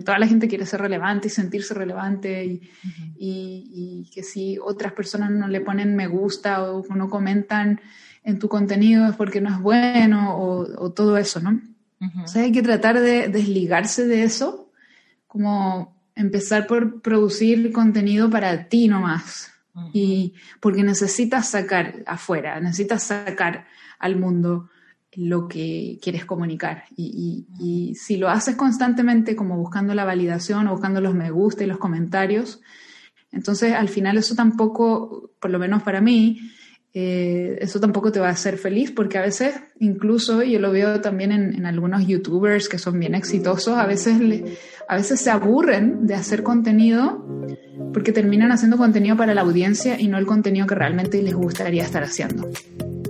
que toda la gente quiere ser relevante y sentirse relevante y, y, que si otras personas no le ponen me gusta o no comentan en tu contenido es porque no es bueno o, todo eso, ¿no? O sea, hay que tratar de desligarse de eso, como empezar por producir contenido para ti nomás. Y porque necesitas sacar afuera, necesitas sacar al mundo lo que quieres comunicar. Y, si lo haces constantemente como buscando la validación o buscando los me gusta y los comentarios, entonces al final eso tampoco, por lo menos para mí, eh, eso tampoco te va a hacer feliz porque a veces, incluso yo lo veo también en, algunos youtubers que son bien exitosos, a veces, a veces se aburren de hacer contenido porque terminan haciendo contenido para la audiencia y no el contenido que realmente les gustaría estar haciendo.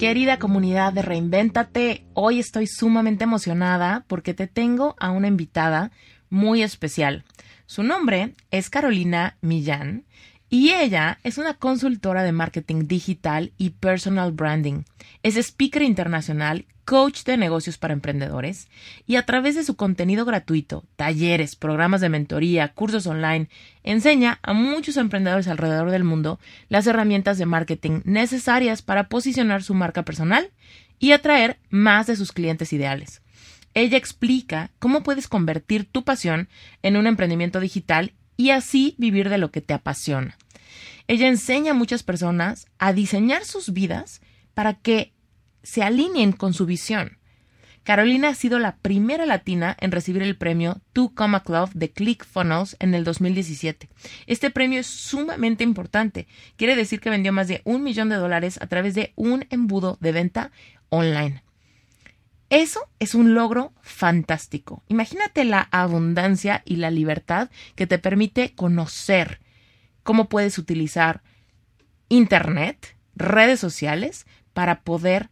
Querida comunidad de Reinvéntate, hoy estoy sumamente emocionada porque te tengo a una invitada muy especial. Su nombre es Carolina Millán y ella es una consultora de marketing digital y personal branding. Es speaker internacional coach de negocios para emprendedores y a través de su contenido gratuito, talleres, programas de mentoría, cursos online, enseña a muchos emprendedores alrededor del mundo las herramientas de marketing necesarias para posicionar su marca personal y atraer más de sus clientes ideales. Ella explica cómo puedes convertir tu pasión en un emprendimiento digital y así vivir de lo que te apasiona. Ella enseña a muchas personas a diseñar sus vidas para que se alineen con su visión. Carolina ha sido la primera latina en recibir el premio To Come Club de ClickFunnels en el 2017. Este premio es sumamente importante. Quiere decir que vendió más de un millón de dólares a través de un embudo de venta online. Eso es un logro fantástico. Imagínate la abundancia y la libertad que te permite conocer cómo puedes utilizar Internet, redes sociales, para poder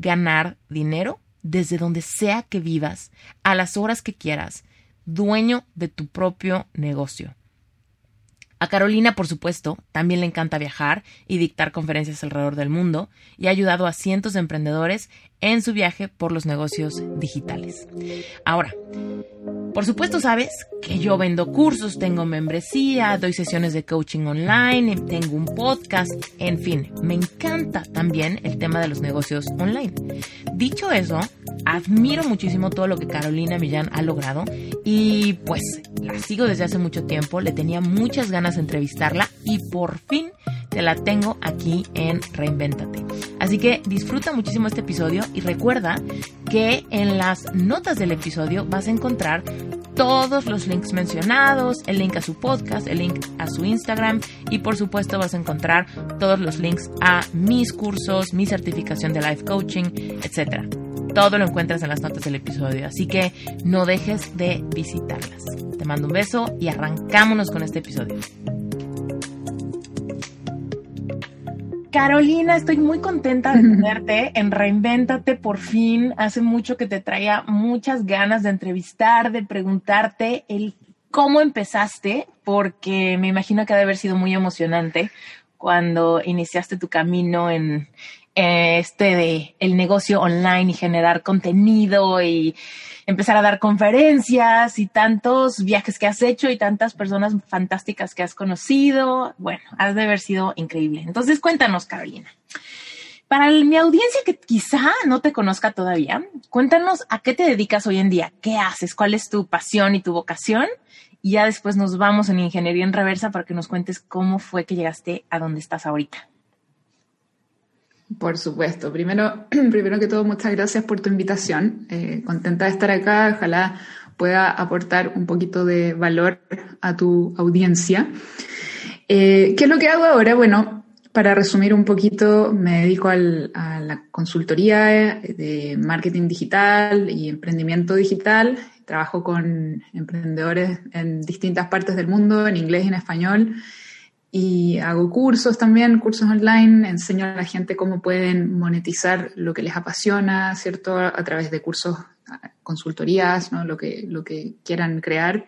ganar dinero desde donde sea que vivas, a las horas que quieras, dueño de tu propio negocio. A Carolina, por supuesto, también le encanta viajar y dictar conferencias alrededor del mundo y ha ayudado a cientos de emprendedores en su viaje por los negocios digitales. Ahora, por supuesto sabes que yo vendo cursos, tengo membresía, doy sesiones de coaching online, tengo un podcast, en fin, me encanta también el tema de los negocios online. Dicho eso, admiro muchísimo todo lo que Carolina Millán ha logrado y pues la sigo desde hace mucho tiempo, le tenía muchas ganas de entrevistarla y por fin te la tengo aquí en Reinvéntate. Así que disfruta muchísimo este episodio y recuerda que en las notas del episodio vas a encontrar todos los links mencionados, el link a su podcast, el link a su Instagram y por supuesto vas a encontrar todos los links a mis cursos, mi certificación de life coaching, etc. Todo lo encuentras en las notas del episodio, así que no dejes de visitarlas. Te mando un beso y arrancámonos con este episodio. Carolina, estoy muy contenta de tenerte en Reinvéntate por fin. Hace mucho que te traía muchas ganas de entrevistar, de preguntarte el cómo empezaste, porque me imagino que ha de haber sido muy emocionante cuando iniciaste tu camino en este de el negocio online y generar contenido y empezar a dar conferencias y tantos viajes que has hecho y tantas personas fantásticas que has conocido. Bueno, has de haber sido increíble. Entonces, cuéntanos, Carolina. Para mi audiencia que quizá no te conozca todavía, cuéntanos a qué te dedicas hoy en día, qué haces, cuál es tu pasión y tu vocación. Y ya después nos vamos en ingeniería en reversa para que nos cuentes cómo fue que llegaste a donde estás ahorita. Por supuesto. Primero, primero que todo, muchas gracias por tu invitación. Eh, contenta de estar acá. Ojalá pueda aportar un poquito de valor a tu audiencia. Eh, ¿Qué es lo que hago ahora? Bueno, para resumir un poquito, me dedico a la consultoría de marketing digital y emprendimiento digital. Trabajo con emprendedores en distintas partes del mundo, en inglés y en español. Y hago cursos también, cursos online, enseño a la gente cómo pueden monetizar lo que les apasiona, ¿cierto? A través de cursos consultorías, ¿no? lo, que, lo que quieran crear.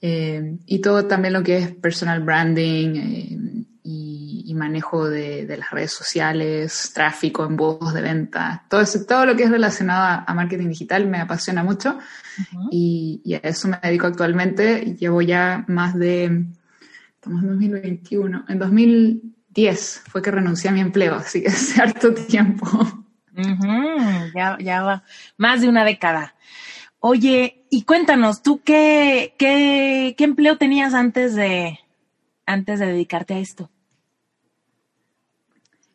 Eh, y todo también lo que es personal branding eh, y, manejo de, las redes sociales, tráfico, embudos de venta, todo, eso, todo lo que es relacionado a, marketing digital me apasiona mucho y, y, a eso me dedico actualmente. Llevo ya más de, estamos en 2021, en 2010 fue que renuncié a mi empleo, así que hace harto tiempo ya, ya va más de una década. Oye, y cuéntanos, ¿tú qué, qué, qué empleo tenías antes de, antes de dedicarte a esto?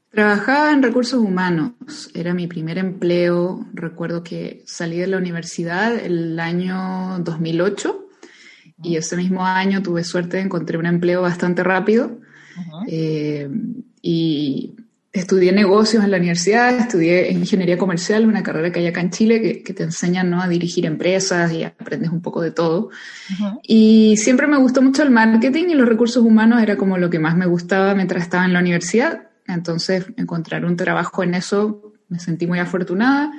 Trabajaba en recursos humanos, era mi primer empleo. Recuerdo que salí de la universidad el año 2008 y ese mismo año tuve suerte de encontrar un empleo bastante rápido. Eh, y estudié negocios en la universidad, estudié ingeniería comercial, una carrera que hay acá en Chile que, te enseñan ¿no? a dirigir empresas y aprendes un poco de todo. Y siempre me gustó mucho el marketing y los recursos humanos era como lo que más me gustaba mientras estaba en la universidad. Entonces, encontrar un trabajo en eso me sentí muy afortunada.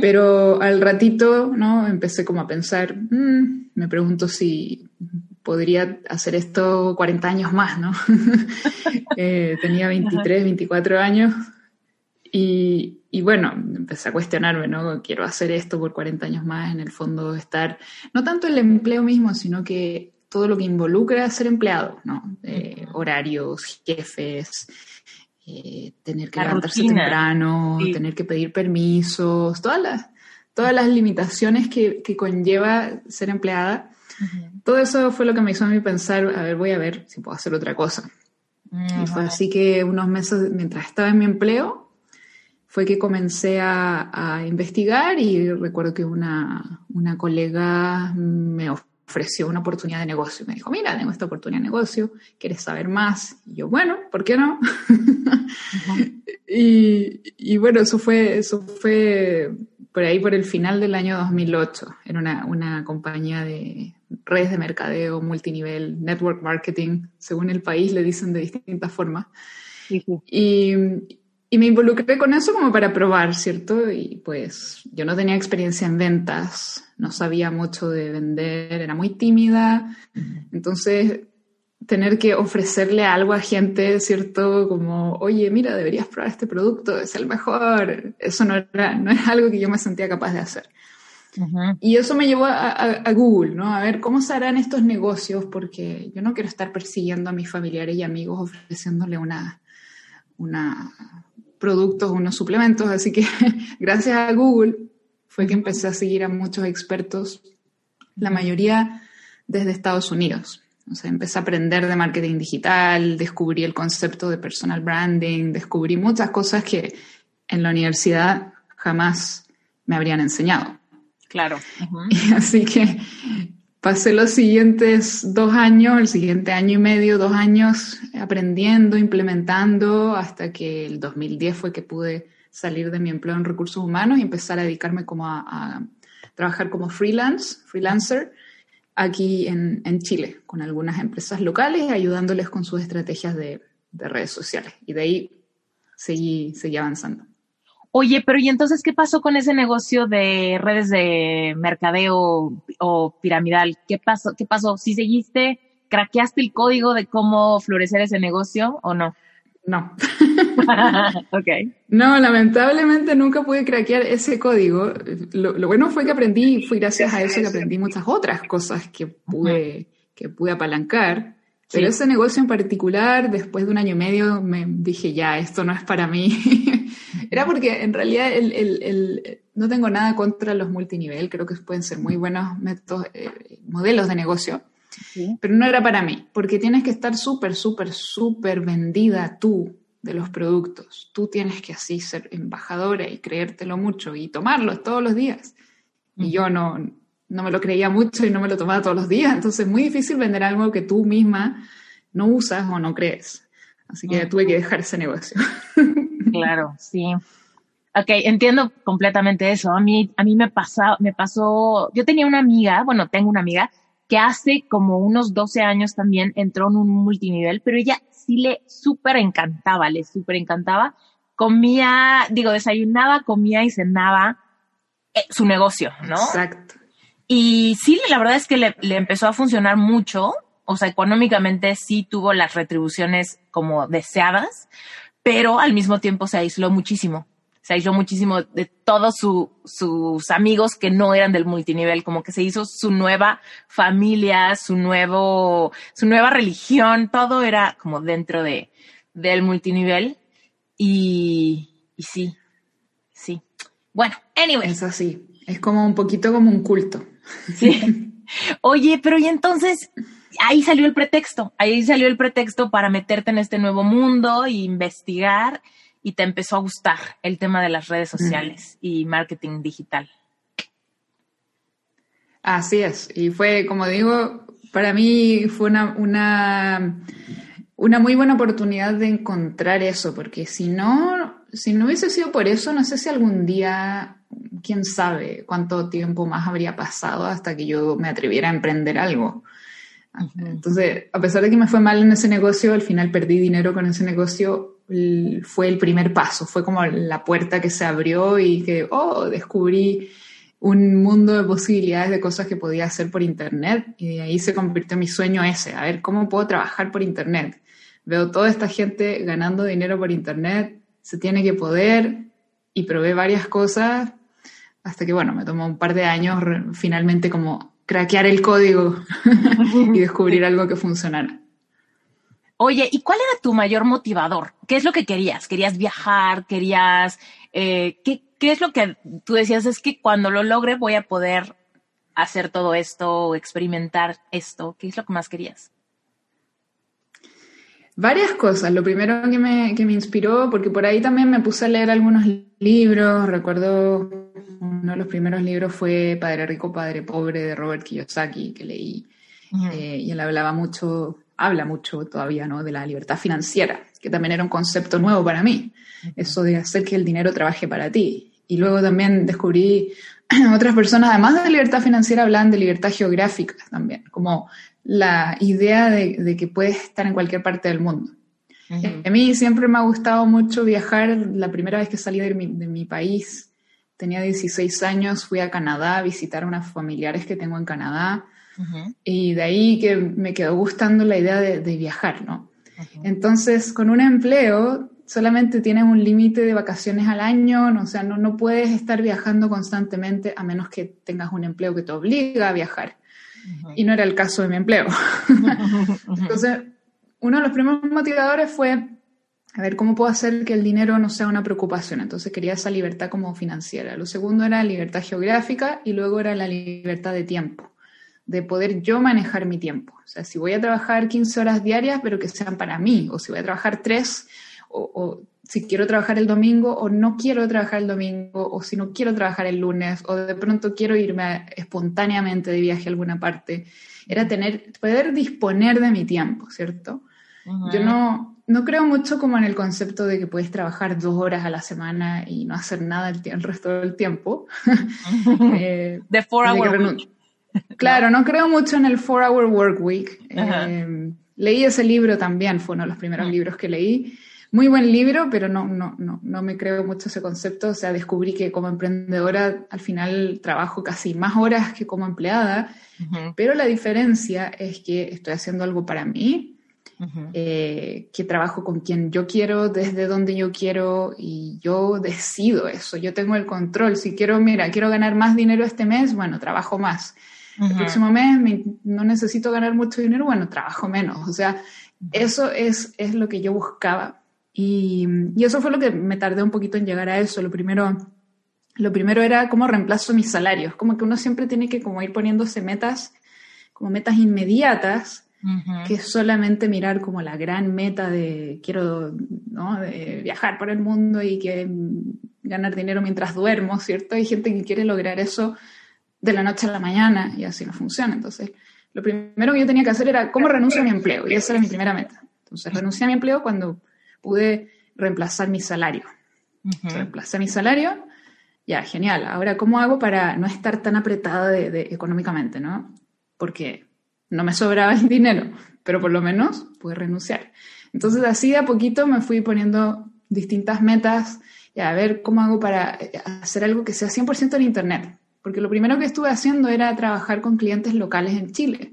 Pero al ratito, ¿no? Empecé como a pensar, mm, me pregunto si podría hacer esto 40 años más, ¿no? Eh, tenía 23, 24 años y, y, bueno, empecé a cuestionarme, ¿no? Quiero hacer esto por 40 años más, en el fondo estar, no tanto el empleo mismo, sino que todo lo que involucra ser empleado, ¿no? Eh, horarios, jefes, eh, tener que levantarse temprano, tener que pedir permisos, todas las, todas las limitaciones que, que conlleva ser empleada. Todo eso fue lo que me hizo a mí pensar, a ver, voy a ver si puedo hacer otra cosa. y fue así que unos meses, mientras estaba en mi empleo, fue que comencé a, investigar y recuerdo que una, una, colega me ofreció una oportunidad de negocio. Me dijo, mira, tengo esta oportunidad de negocio, ¿quieres saber más? Y yo, bueno, ¿por qué no? y, y, bueno, eso fue, eso fue por ahí por el final del año 2008. Era una, una compañía de redes de mercadeo, multinivel, network marketing, según el país le dicen de distintas formas. Y, y, me involucré con eso como para probar, ¿cierto? Y pues yo no tenía experiencia en ventas, no sabía mucho de vender, era muy tímida. Entonces, tener que ofrecerle algo a gente, ¿cierto? Como, oye, mira, deberías probar este producto, es el mejor. Eso no era, no es algo que yo me sentía capaz de hacer. Y eso me llevó a, Google, ¿no? A ver cómo se harán estos negocios, porque yo no quiero estar persiguiendo a mis familiares y amigos ofreciéndole una, una productos, unos suplementos. Así que gracias a Google fue que empecé a seguir a muchos expertos, la mayoría desde Estados Unidos. O sea, empecé a aprender de marketing digital, descubrí el concepto de personal branding, descubrí muchas cosas que en la universidad jamás me habrían enseñado. Claro. así que pasé los siguientes dos años, el siguiente año y medio, dos años aprendiendo, implementando, hasta que el 2010 fue que pude salir de mi empleo en recursos humanos y empezar a dedicarme como a, trabajar como freelance, freelancer aquí en, en, Chile, con algunas empresas locales, ayudándoles con sus estrategias de, de redes sociales. Y de ahí seguí, seguí avanzando. Oye, pero ¿y entonces qué pasó con ese negocio de redes de mercadeo o piramidal? ¿Qué pasó? ¿Qué pasó? ¿Si seguiste, craqueaste el código de cómo florecer ese negocio o no? No. ok. No, lamentablemente nunca pude craquear ese código. Lo, bueno fue que aprendí, fue gracias a eso que aprendí muchas otras cosas que pude, que pude apalancar. Pero ese negocio en particular, después de un año y medio, me dije, ya, esto no es para mí. Era porque en realidad el, el, el, no tengo nada contra los multinivel, creo que pueden ser muy buenos métodos, eh, modelos de negocio, pero no era para mí, porque tienes que estar súper, súper, súper vendida tú de los productos. Tú tienes que así ser embajadora y creértelo mucho y tomarlo todos los días. Y yo no, no me lo creía mucho y no me lo tomaba todos los días, entonces es muy difícil vender algo que tú misma no usas o no crees. Así que tuve que dejar ese negocio. Claro, sí. Ok, entiendo completamente eso. A mí, a mí me, pasa, me pasó, yo tenía una amiga, bueno, tengo una amiga que hace como unos 12 años también entró en un multinivel, pero ella sí le súper encantaba, le súper encantaba. Comía, digo, desayunaba, comía y cenaba eh, su negocio, ¿no? Exacto. Y sí, la verdad es que le, le empezó a funcionar mucho, o sea, económicamente sí tuvo las retribuciones como deseadas, pero al mismo tiempo se aisló muchísimo. Se aisló muchísimo de todos sus amigos que no eran del multinivel, como que se hizo su nueva familia, su nuevo, su nueva religión, todo era como dentro de, del multinivel. Y, y sí, sí. Bueno, anyway. Es así. Es como un poquito como un culto. Sí. Oye, pero y entonces, ahí salió el pretexto, ahí salió el pretexto para meterte en este nuevo mundo e investigar y te empezó a gustar el tema de las redes sociales y marketing digital. Así es, y fue, como digo, para mí fue una, una, una muy buena oportunidad de encontrar eso, porque si no, si no hubiese sido por eso, no sé si algún día, quién sabe cuánto tiempo más habría pasado hasta que yo me atreviera a emprender algo. Entonces, a pesar de que me fue mal en ese negocio, al final perdí dinero con ese negocio, fue el primer paso, fue como la puerta que se abrió y que, oh, descubrí un mundo de posibilidades de cosas que podía hacer por Internet y de ahí se convirtió mi sueño ese, a ver cómo puedo trabajar por Internet. Veo toda esta gente ganando dinero por Internet, se tiene que poder y probé varias cosas hasta que, bueno, me tomó un par de años finalmente como craquear el código y descubrir algo que funcionara. Oye, ¿y cuál era tu mayor motivador? ¿Qué es lo que querías? ¿Querías viajar? ¿Querías... Eh, ¿qué, ¿Qué es lo que tú decías? Es que cuando lo logre voy a poder hacer todo esto o experimentar esto. ¿Qué es lo que más querías? Varias cosas. Lo primero que me, que me inspiró, porque por ahí también me puse a leer algunos libros. Recuerdo uno de los primeros libros fue Padre Rico, Padre Pobre de Robert Kiyosaki, que leí. Eh, y él hablaba mucho, habla mucho todavía, ¿no? De la libertad financiera, que también era un concepto nuevo para mí. Eso de hacer que el dinero trabaje para ti. Y luego también descubrí otras personas, además de libertad financiera, hablan de libertad geográfica también, como la idea de, que puedes estar en cualquier parte del mundo. A mí siempre me ha gustado mucho viajar. La primera vez que salí de mi, de mi país tenía 16 años, fui a Canadá a visitar a unos familiares que tengo en Canadá y de ahí que me quedó gustando la idea de, viajar, ¿no? Entonces, con un empleo solamente tienes un límite de vacaciones al año, o sea, no, no puedes estar viajando constantemente a menos que tengas un empleo que te obliga a viajar. Y no era el caso de mi empleo. Entonces, uno de los primeros motivadores fue a ver cómo puedo hacer que el dinero no sea una preocupación. Entonces quería esa libertad como financiera. Lo segundo era libertad geográfica y luego era la libertad de tiempo, de poder yo manejar mi tiempo. O sea, si voy a trabajar 15 horas diarias, pero que sean para mí, o si voy a trabajar 3, o, si quiero trabajar el domingo, o no quiero trabajar el domingo, o si no quiero trabajar el lunes, o de pronto quiero irme espontáneamente de viaje a alguna parte. Era tener, poder disponer de mi tiempo, ¿cierto? Yo no, no creo mucho como en el concepto de que puedes trabajar dos horas a la semana y no hacer nada el, resto del tiempo. eh, The four hour week. Claro, no creo mucho en el four hour work week. Eh, leí ese libro también, fue uno de los primeros libros que leí. Muy buen libro, pero no, no, no, no me creo mucho ese concepto. O sea, descubrí que como emprendedora al final trabajo casi más horas que como empleada, pero la diferencia es que estoy haciendo algo para mí, eh, que trabajo con quien yo quiero, desde donde yo quiero y yo decido eso, yo tengo el control. Si quiero, mira, quiero ganar más dinero este mes, bueno, trabajo más. El próximo mes no necesito ganar mucho dinero, bueno, trabajo menos. O sea, eso es, es lo que yo buscaba. Y, y, eso fue lo que me tardé un poquito en llegar a eso. Lo primero, lo primero era cómo reemplazo mis salarios. Como que uno siempre tiene que como ir poniéndose metas, como metas inmediatas que es solamente mirar como la gran meta de quiero ¿no? de viajar por el mundo y que ganar dinero mientras duermo, ¿cierto? Hay gente que quiere lograr eso de la noche a la mañana y así no funciona. Entonces, lo primero que yo tenía que hacer era cómo renuncio a mi empleo y esa era mi primera meta. Entonces, renuncié a mi empleo cuando pude reemplazar mi salario. Reemplacé mi salario, ya, genial. Ahora, ¿cómo hago para no estar tan apretada de, económicamente, no? Porque no me sobraba el dinero, pero por lo menos pude renunciar. Entonces, así de a poquito me fui poniendo distintas metas y a ver cómo hago para eh, hacer algo que sea 100% en Internet. Porque lo primero que estuve haciendo era trabajar con clientes locales en Chile.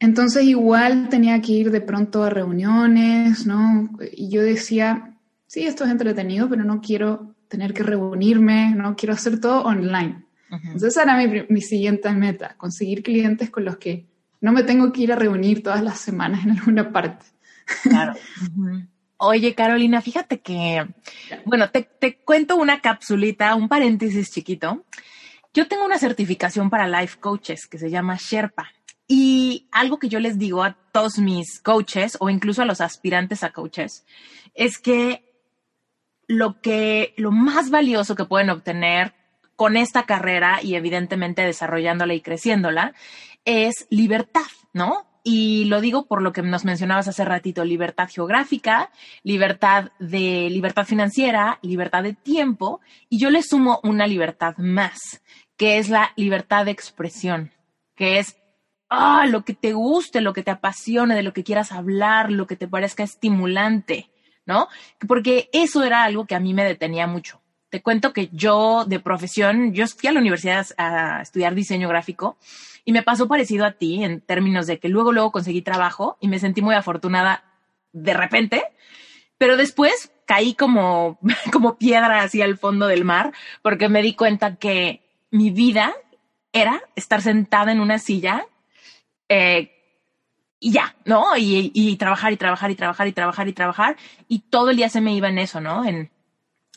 Entonces igual tenía que ir de pronto a reuniones, ¿no? Y yo decía, sí, esto es entretenido, pero no quiero tener que reunirme, no quiero hacer todo online. Entonces esa era mi, mi, siguiente meta, conseguir clientes con los que no me tengo que ir a reunir todas las semanas en alguna parte. Claro. Oye, Carolina, fíjate que, bueno, te, te cuento una capsulita, un paréntesis chiquito. Yo tengo una certificación para life coaches que se llama Sherpa. Y algo que yo les digo a todos mis coaches o incluso a los aspirantes a coaches es que lo que lo más valioso que pueden obtener con esta carrera y evidentemente desarrollándola y creciéndola es libertad, ¿no? Y lo digo por lo que nos mencionabas hace ratito, libertad geográfica, libertad de libertad financiera, libertad de tiempo, y yo le sumo una libertad más, que es la libertad de expresión, que es ah, lo que te guste, lo que te apasione, de lo que quieras hablar, lo que te parezca estimulante, ¿no? Porque eso era algo que a mí me detenía mucho. Te cuento que yo de profesión, yo fui a la universidad a estudiar diseño gráfico y me pasó parecido a ti en términos de que luego, luego conseguí trabajo y me sentí muy afortunada de repente, pero después caí como, como piedra hacia el fondo del mar porque me di cuenta que mi vida era estar sentada en una silla eh, y ya, ¿no? Y, trabajar y trabajar y trabajar y trabajar y trabajar. Y todo el día se me iba en eso, ¿no? En,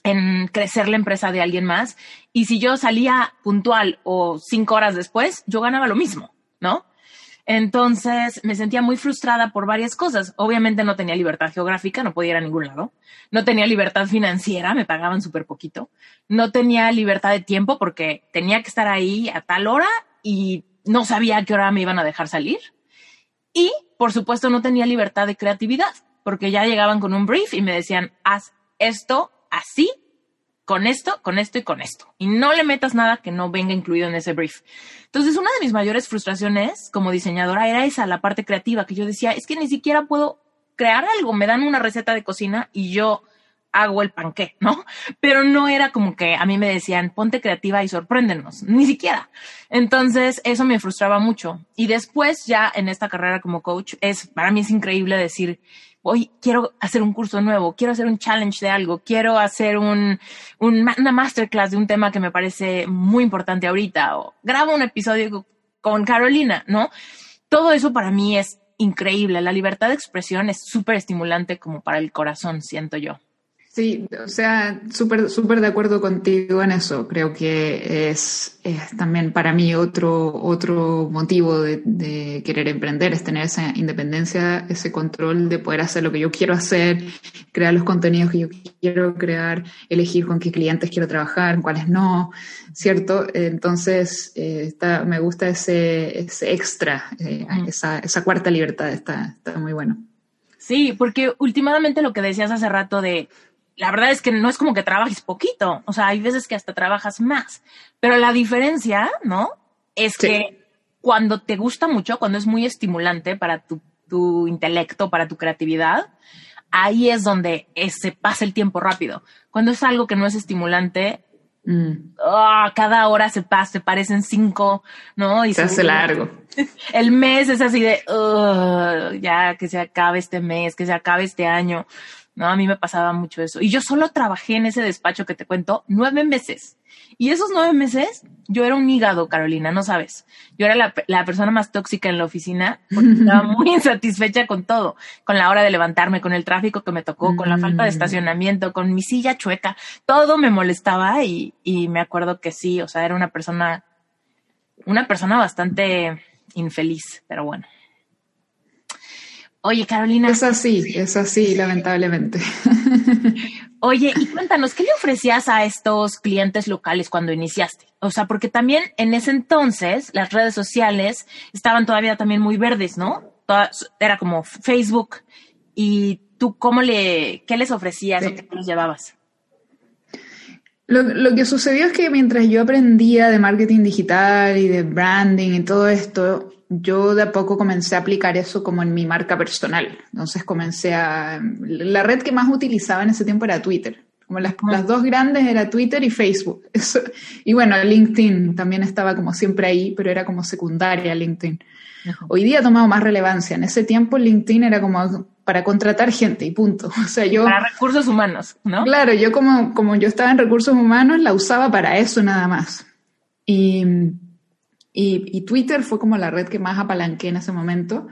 en crecer la empresa de alguien más. Y si yo salía puntual o cinco horas después, yo ganaba lo mismo, ¿no? Entonces me sentía muy frustrada por varias cosas. Obviamente no tenía libertad geográfica, no podía ir a ningún lado. No tenía libertad financiera, me pagaban súper poquito. No tenía libertad de tiempo porque tenía que estar ahí a tal hora y no sabía a qué hora me iban a dejar salir. Y, por supuesto, no tenía libertad de creatividad, porque ya llegaban con un brief y me decían, haz esto así, con esto, con esto y con esto. Y no le metas nada que no venga incluido en ese brief. Entonces, una de mis mayores frustraciones como diseñadora era esa, la parte creativa, que yo decía, es que ni siquiera puedo crear algo. Me dan una receta de cocina y yo hago el panqué, ¿no? Pero no era como que a mí me decían, ponte creativa y sorpréndenos, ni siquiera. Entonces, eso me frustraba mucho. Y después, ya en esta carrera como coach, es, para mí es increíble decir, hoy quiero hacer un curso nuevo, quiero hacer un challenge de algo, quiero hacer un, una masterclass de un tema que me parece muy importante ahorita, o grabo un episodio con Carolina, ¿no? Todo eso para mí es increíble. La libertad de expresión es súper estimulante como para el corazón, siento yo. Sí, o sea, súper súper de acuerdo contigo en eso. Creo que es, también para mí otro, otro motivo de, querer emprender, es tener esa independencia, ese control de poder hacer lo que yo quiero hacer, crear los contenidos que yo quiero crear, elegir con qué clientes quiero trabajar, cuáles no, ¿cierto? Entonces, eh, está, me gusta ese, ese extra, eh, esa, esa cuarta libertad, está, está muy bueno. Sí, porque últimamente lo que decías hace rato de la verdad es que no es como que trabajes poquito, o sea, hay veces que hasta trabajas más, pero la diferencia, ¿no? Es que cuando te gusta mucho, cuando es muy estimulante para tu, intelecto, para tu creatividad, ahí es donde se pasa el tiempo rápido. Cuando es algo que no es estimulante, mm. ah, cada hora se pasa, se parecen cinco, ¿no? Y se, hace largo. El mes es así de, ya que se acabe este mes, que se acabe este año. ¿No? A mí me pasaba mucho eso. Y yo solo trabajé en ese despacho que te cuento nueve meses. Y esos nueve meses yo era un hígado, Carolina, no sabes. Yo era la, la persona más tóxica en la oficina porque estaba muy insatisfecha con todo, con la hora de levantarme, con el tráfico que me tocó, con la falta de mm. estacionamiento, con mi silla chueca. Todo me molestaba y, y me acuerdo que sí, o sea, era una persona, una persona bastante infeliz, pero bueno. Oye, Carolina. Es así, es así, lamentablemente. Oye, y cuéntanos, ¿qué le ofrecías a estos clientes locales cuando iniciaste? O sea, porque también en ese entonces las redes sociales estaban todavía también muy verdes, ¿no? era como Facebook. ¿Y tú cómo le, qué les ofrecías o qué les llevabas? Lo, lo, que sucedió es que mientras yo aprendía de marketing digital y de branding y todo esto, yo de a poco comencé a aplicar eso como en mi marca personal. Entonces comencé a... La red que más utilizaba en ese tiempo era Twitter. Como las, las dos grandes era Twitter y Facebook. y bueno, LinkedIn también estaba como siempre ahí, pero era como secundaria LinkedIn. Hoy día ha tomado más relevancia. En ese tiempo LinkedIn era como para contratar gente y punto. O sea, yo... Para recursos humanos, ¿no? Claro, yo como, como yo estaba en recursos humanos la usaba para eso nada más. Y y, Twitter fue como la red que más apalanqué en ese momento.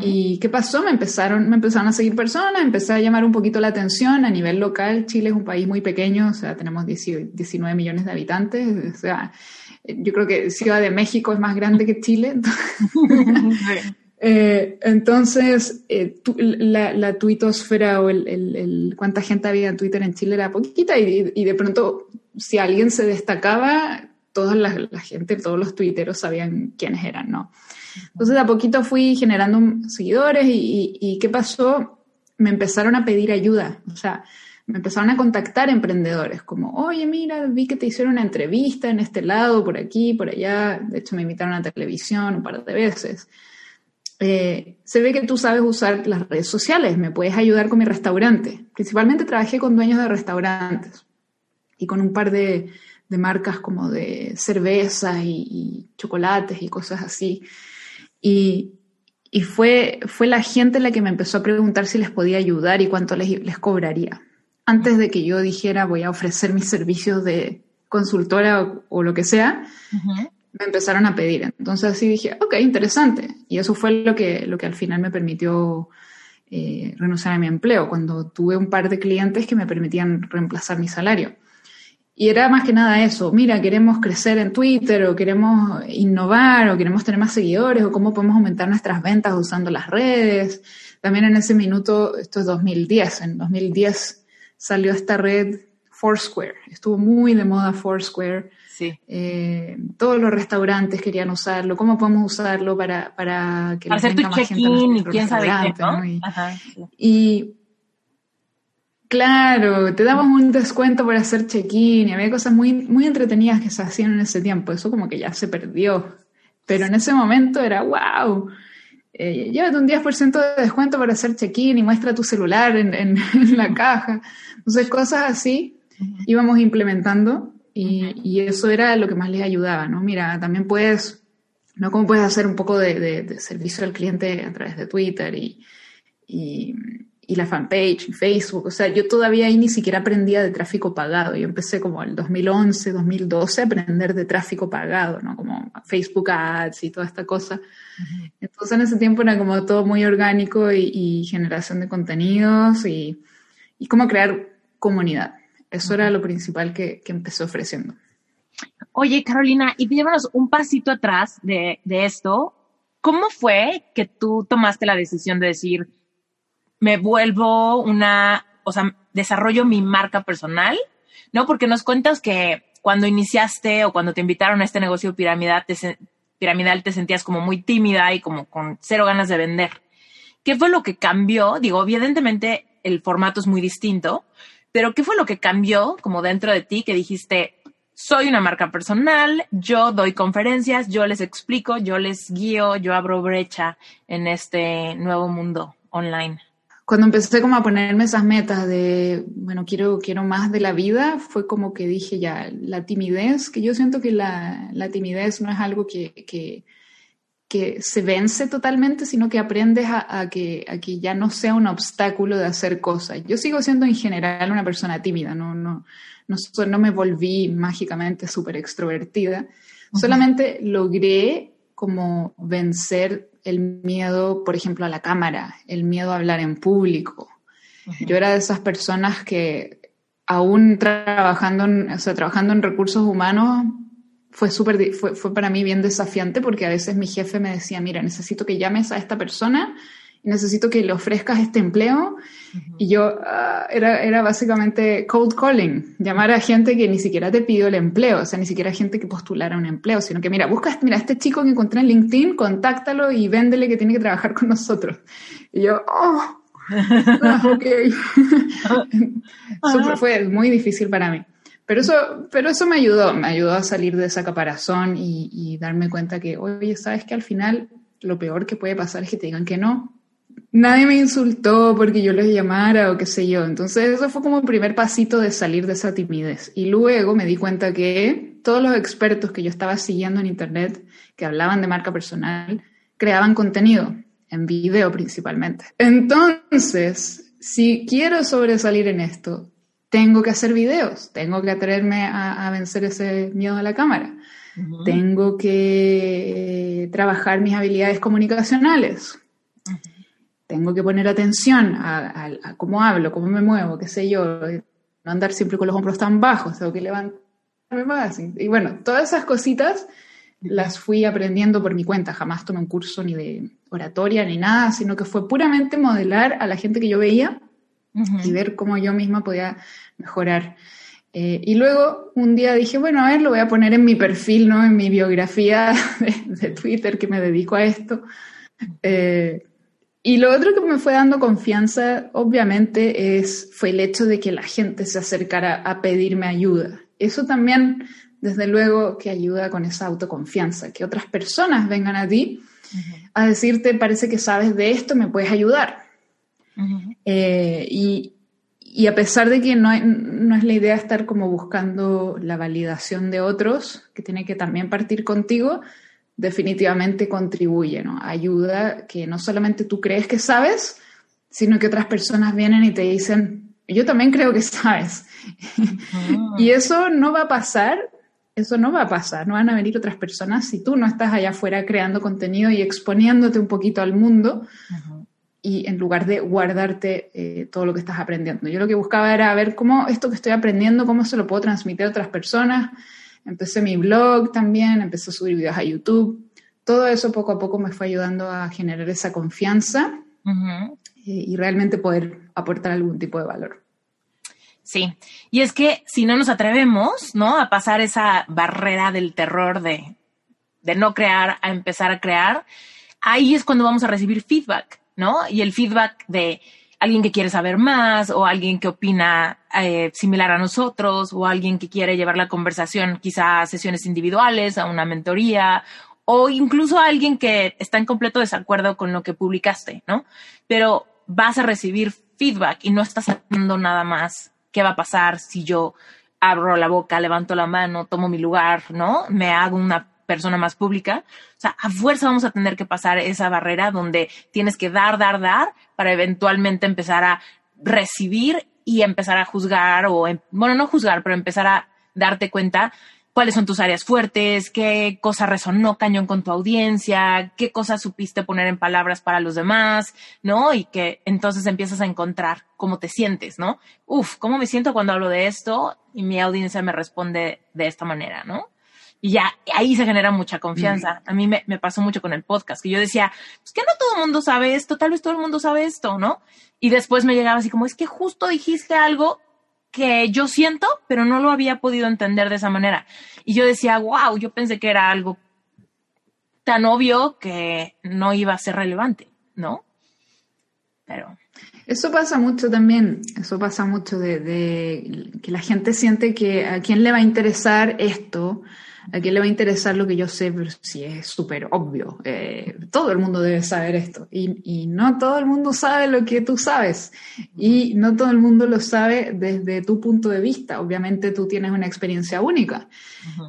¿Y qué pasó? Me empezaron, me empezaron a seguir personas, empecé a llamar un poquito la atención a nivel local. Chile es un país muy pequeño, o sea, tenemos 19 millones de habitantes. O sea, yo creo que Ciudad de México es más grande que Chile. Eh, entonces, eh, la, la tuitosfera o el, el, cuánta gente había en Twitter en Chile era poquita y, y de pronto, si alguien se destacaba, toda la, gente, todos los tuiteros sabían quiénes eran, ¿no? Entonces, a poquito fui generando seguidores y, ¿qué pasó? Me empezaron a pedir ayuda, o sea, me empezaron a contactar emprendedores, como, oye, mira, vi que te hicieron una entrevista en este lado, por aquí, por allá, de hecho me invitaron a televisión un par de veces. Eh, se ve que tú sabes usar las redes sociales, me puedes ayudar con mi restaurante. Principalmente trabajé con dueños de restaurantes y con un par de, de marcas como de cervezas y, chocolates y cosas así. Y, fue, fue la gente la que me empezó a preguntar si les podía ayudar y cuánto les, les cobraría. Antes de que yo dijera voy a ofrecer mis servicios de consultora o, lo que sea, me empezaron a pedir. Entonces así dije, ok, interesante. Y eso fue lo que, lo que al final me permitió eh, renunciar a mi empleo, cuando tuve un par de clientes que me permitían reemplazar mi salario. Y era más que nada eso, mira, queremos crecer en Twitter o queremos innovar o queremos tener más seguidores o cómo podemos aumentar nuestras ventas usando las redes. También en ese minuto, esto es 2010, en 2010 salió esta red Foursquare, estuvo muy de moda Foursquare. Sí. Eh, todos los restaurantes querían usarlo, cómo podemos usarlo para, para que para hacer tu check-in y quién sabe qué, ¿no? Ajá, y Claro, te damos un descuento por hacer check-in y había cosas muy, muy entretenidas que se hacían en ese tiempo. Eso como que ya se perdió. Pero en ese momento era wow. Eh, llévate un 10% de descuento para hacer check-in y muestra tu celular en, en, la caja. Entonces, cosas así íbamos implementando y, y, eso era lo que más les ayudaba, ¿no? Mira, también puedes, ¿no? Cómo puedes hacer un poco de, de, de servicio al cliente a través de Twitter y, y y la fanpage y Facebook. O sea, yo todavía ahí ni siquiera aprendía de tráfico pagado. Yo empecé como el 2011, 2012 a aprender de tráfico pagado, ¿no? Como Facebook Ads y toda esta cosa. Entonces en ese tiempo era como todo muy orgánico y, generación de contenidos y, y, cómo crear comunidad. Eso era lo principal que, que empecé ofreciendo. Oye, Carolina, y llévanos un pasito atrás de, de esto. ¿Cómo fue que tú tomaste la decisión de decir, me vuelvo una, o sea, desarrollo mi marca personal, ¿no? Porque nos cuentas que cuando iniciaste o cuando te invitaron a este negocio piramidal te, piramidal te sentías como muy tímida y como con cero ganas de vender. ¿Qué fue lo que cambió? Digo, evidentemente el formato es muy distinto, pero ¿qué fue lo que cambió como dentro de ti que dijiste, soy una marca personal, yo doy conferencias, yo les explico, yo les guío, yo abro brecha en este nuevo mundo online? Cuando empecé como a ponerme esas metas de, bueno, quiero, quiero más de la vida, fue como que dije ya, la timidez, que yo siento que la, la timidez no es algo que, que, que, se vence totalmente, sino que aprendes a, a, que, a que ya no sea un obstáculo de hacer cosas. Yo sigo siendo en general una persona tímida, no, no, no, no me volví mágicamente súper extrovertida, solamente logré como vencer el miedo, por ejemplo, a la cámara, el miedo a hablar en público. Yo era de esas personas que aún trabajando en, o sea, trabajando en recursos humanos fue, súper, fue, para mí bien desafiante porque a veces mi jefe me decía, mira, necesito que llames a esta persona necesito que le ofrezcas este empleo. Y yo ah, era, era básicamente cold calling, llamar a gente que ni siquiera te pidió el empleo, o sea, ni siquiera gente que postulara un empleo, sino que mira, busca, mira, este chico que encontré en LinkedIn, contáctalo y véndele que tiene que trabajar con nosotros. Y yo, oh, ok. fue muy difícil para mí. Pero eso, pero eso me ayudó, me ayudó a salir de esa caparazón y, y darme cuenta que, oye, sabes que al final lo peor que puede pasar es que te digan que no. Nadie me insultó porque yo les llamara o qué sé yo. Entonces eso fue como el primer pasito de salir de esa timidez. Y luego me di cuenta que todos los expertos que yo estaba siguiendo en Internet, que hablaban de marca personal, creaban contenido, en video principalmente. Entonces, si quiero sobresalir en esto, tengo que hacer videos, tengo que atreverme a, vencer ese miedo a la cámara. Tengo que trabajar mis habilidades comunicacionales. Tengo que poner atención a, cómo hablo, cómo me muevo, qué sé yo. No andar siempre con los hombros tan bajos, tengo que levantarme más. Y bueno, todas esas cositas las fui aprendiendo por mi cuenta. Jamás tomé un curso ni de oratoria ni nada, sino que fue puramente modelar a la gente que yo veía y ver cómo yo misma podía mejorar. Eh, y luego un día dije, bueno, a ver, lo voy a poner en mi perfil, ¿no? En mi biografía de, Twitter que me dedico a esto. Eh, y lo otro que me fue dando confianza, obviamente, es, fue el hecho de que la gente se acercara a pedirme ayuda. Eso también, desde luego, que ayuda con esa autoconfianza, que otras personas vengan a ti a decirte, parece que sabes de esto, me puedes ayudar. Eh, y, y a pesar de que no, no, es la idea estar como buscando la validación de otros, que tiene que también partir contigo, definitivamente contribuye, ¿no? Ayuda que no solamente tú crees que sabes, sino que otras personas vienen y te dicen, yo también creo que sabes. Ah. y eso no va a pasar, eso no va a pasar, no van a venir otras personas si tú no estás allá afuera creando contenido y exponiéndote un poquito al mundo y en lugar de guardarte eh, todo lo que estás aprendiendo. Yo lo que buscaba era ver cómo esto que estoy aprendiendo, cómo se lo puedo transmitir a otras personas. Empecé mi blog también, empecé a subir videos a YouTube. Todo eso poco a poco me fue ayudando a generar esa confianza eh, y realmente poder aportar algún tipo de valor. Sí, y es que si no nos atrevemos, ¿no? A pasar esa barrera del terror de, de no crear a empezar a crear, ahí es cuando vamos a recibir feedback. ¿no? Y el feedback de alguien que quiere saber más o alguien que opina eh, similar a nosotros o alguien que quiere llevar la conversación quizá a sesiones individuales, a una mentoría o incluso alguien que está en completo desacuerdo con lo que publicaste, ¿no? Pero vas a recibir feedback y no estás haciendo nada más. ¿Qué va a pasar si yo abro la boca, levanto la mano, tomo mi lugar, ¿no? Me hago una persona más pública. O sea, a fuerza vamos a tener que pasar esa barrera donde tienes que dar, dar, dar para eventualmente empezar a recibir y empezar a juzgar o, em, bueno, no juzgar, pero empezar a darte cuenta cuáles son tus áreas fuertes, qué cosa resonó cañón con tu audiencia, qué cosas supiste poner en palabras para los demás, ¿no? Y que entonces empiezas a encontrar cómo te sientes, ¿no? Uf, ¿cómo me siento cuando hablo de esto? Y mi audiencia me responde de esta manera, ¿no? Y ya ahí se genera mucha confianza. A mí me, pasó mucho con el podcast, que yo decía, pues que no todo el mundo sabe esto, tal vez todo el mundo sabe esto, ¿no? Y después me llegaba así como, es que justo dijiste algo que yo siento, pero no lo había podido entender de esa manera. Y yo decía, wow, yo pensé que era algo tan obvio que no iba a ser relevante, ¿no? Pero... Eso pasa mucho también, eso pasa mucho de, de, que la gente siente que a quién le va a interesar esto, ¿A quién le va a interesar lo que yo sé? Pero si es súper obvio. Eh, todo el mundo debe saber esto. Y, y, no todo el mundo sabe lo que tú sabes. Y no todo el mundo lo sabe desde tu punto de vista. Obviamente tú tienes una experiencia única.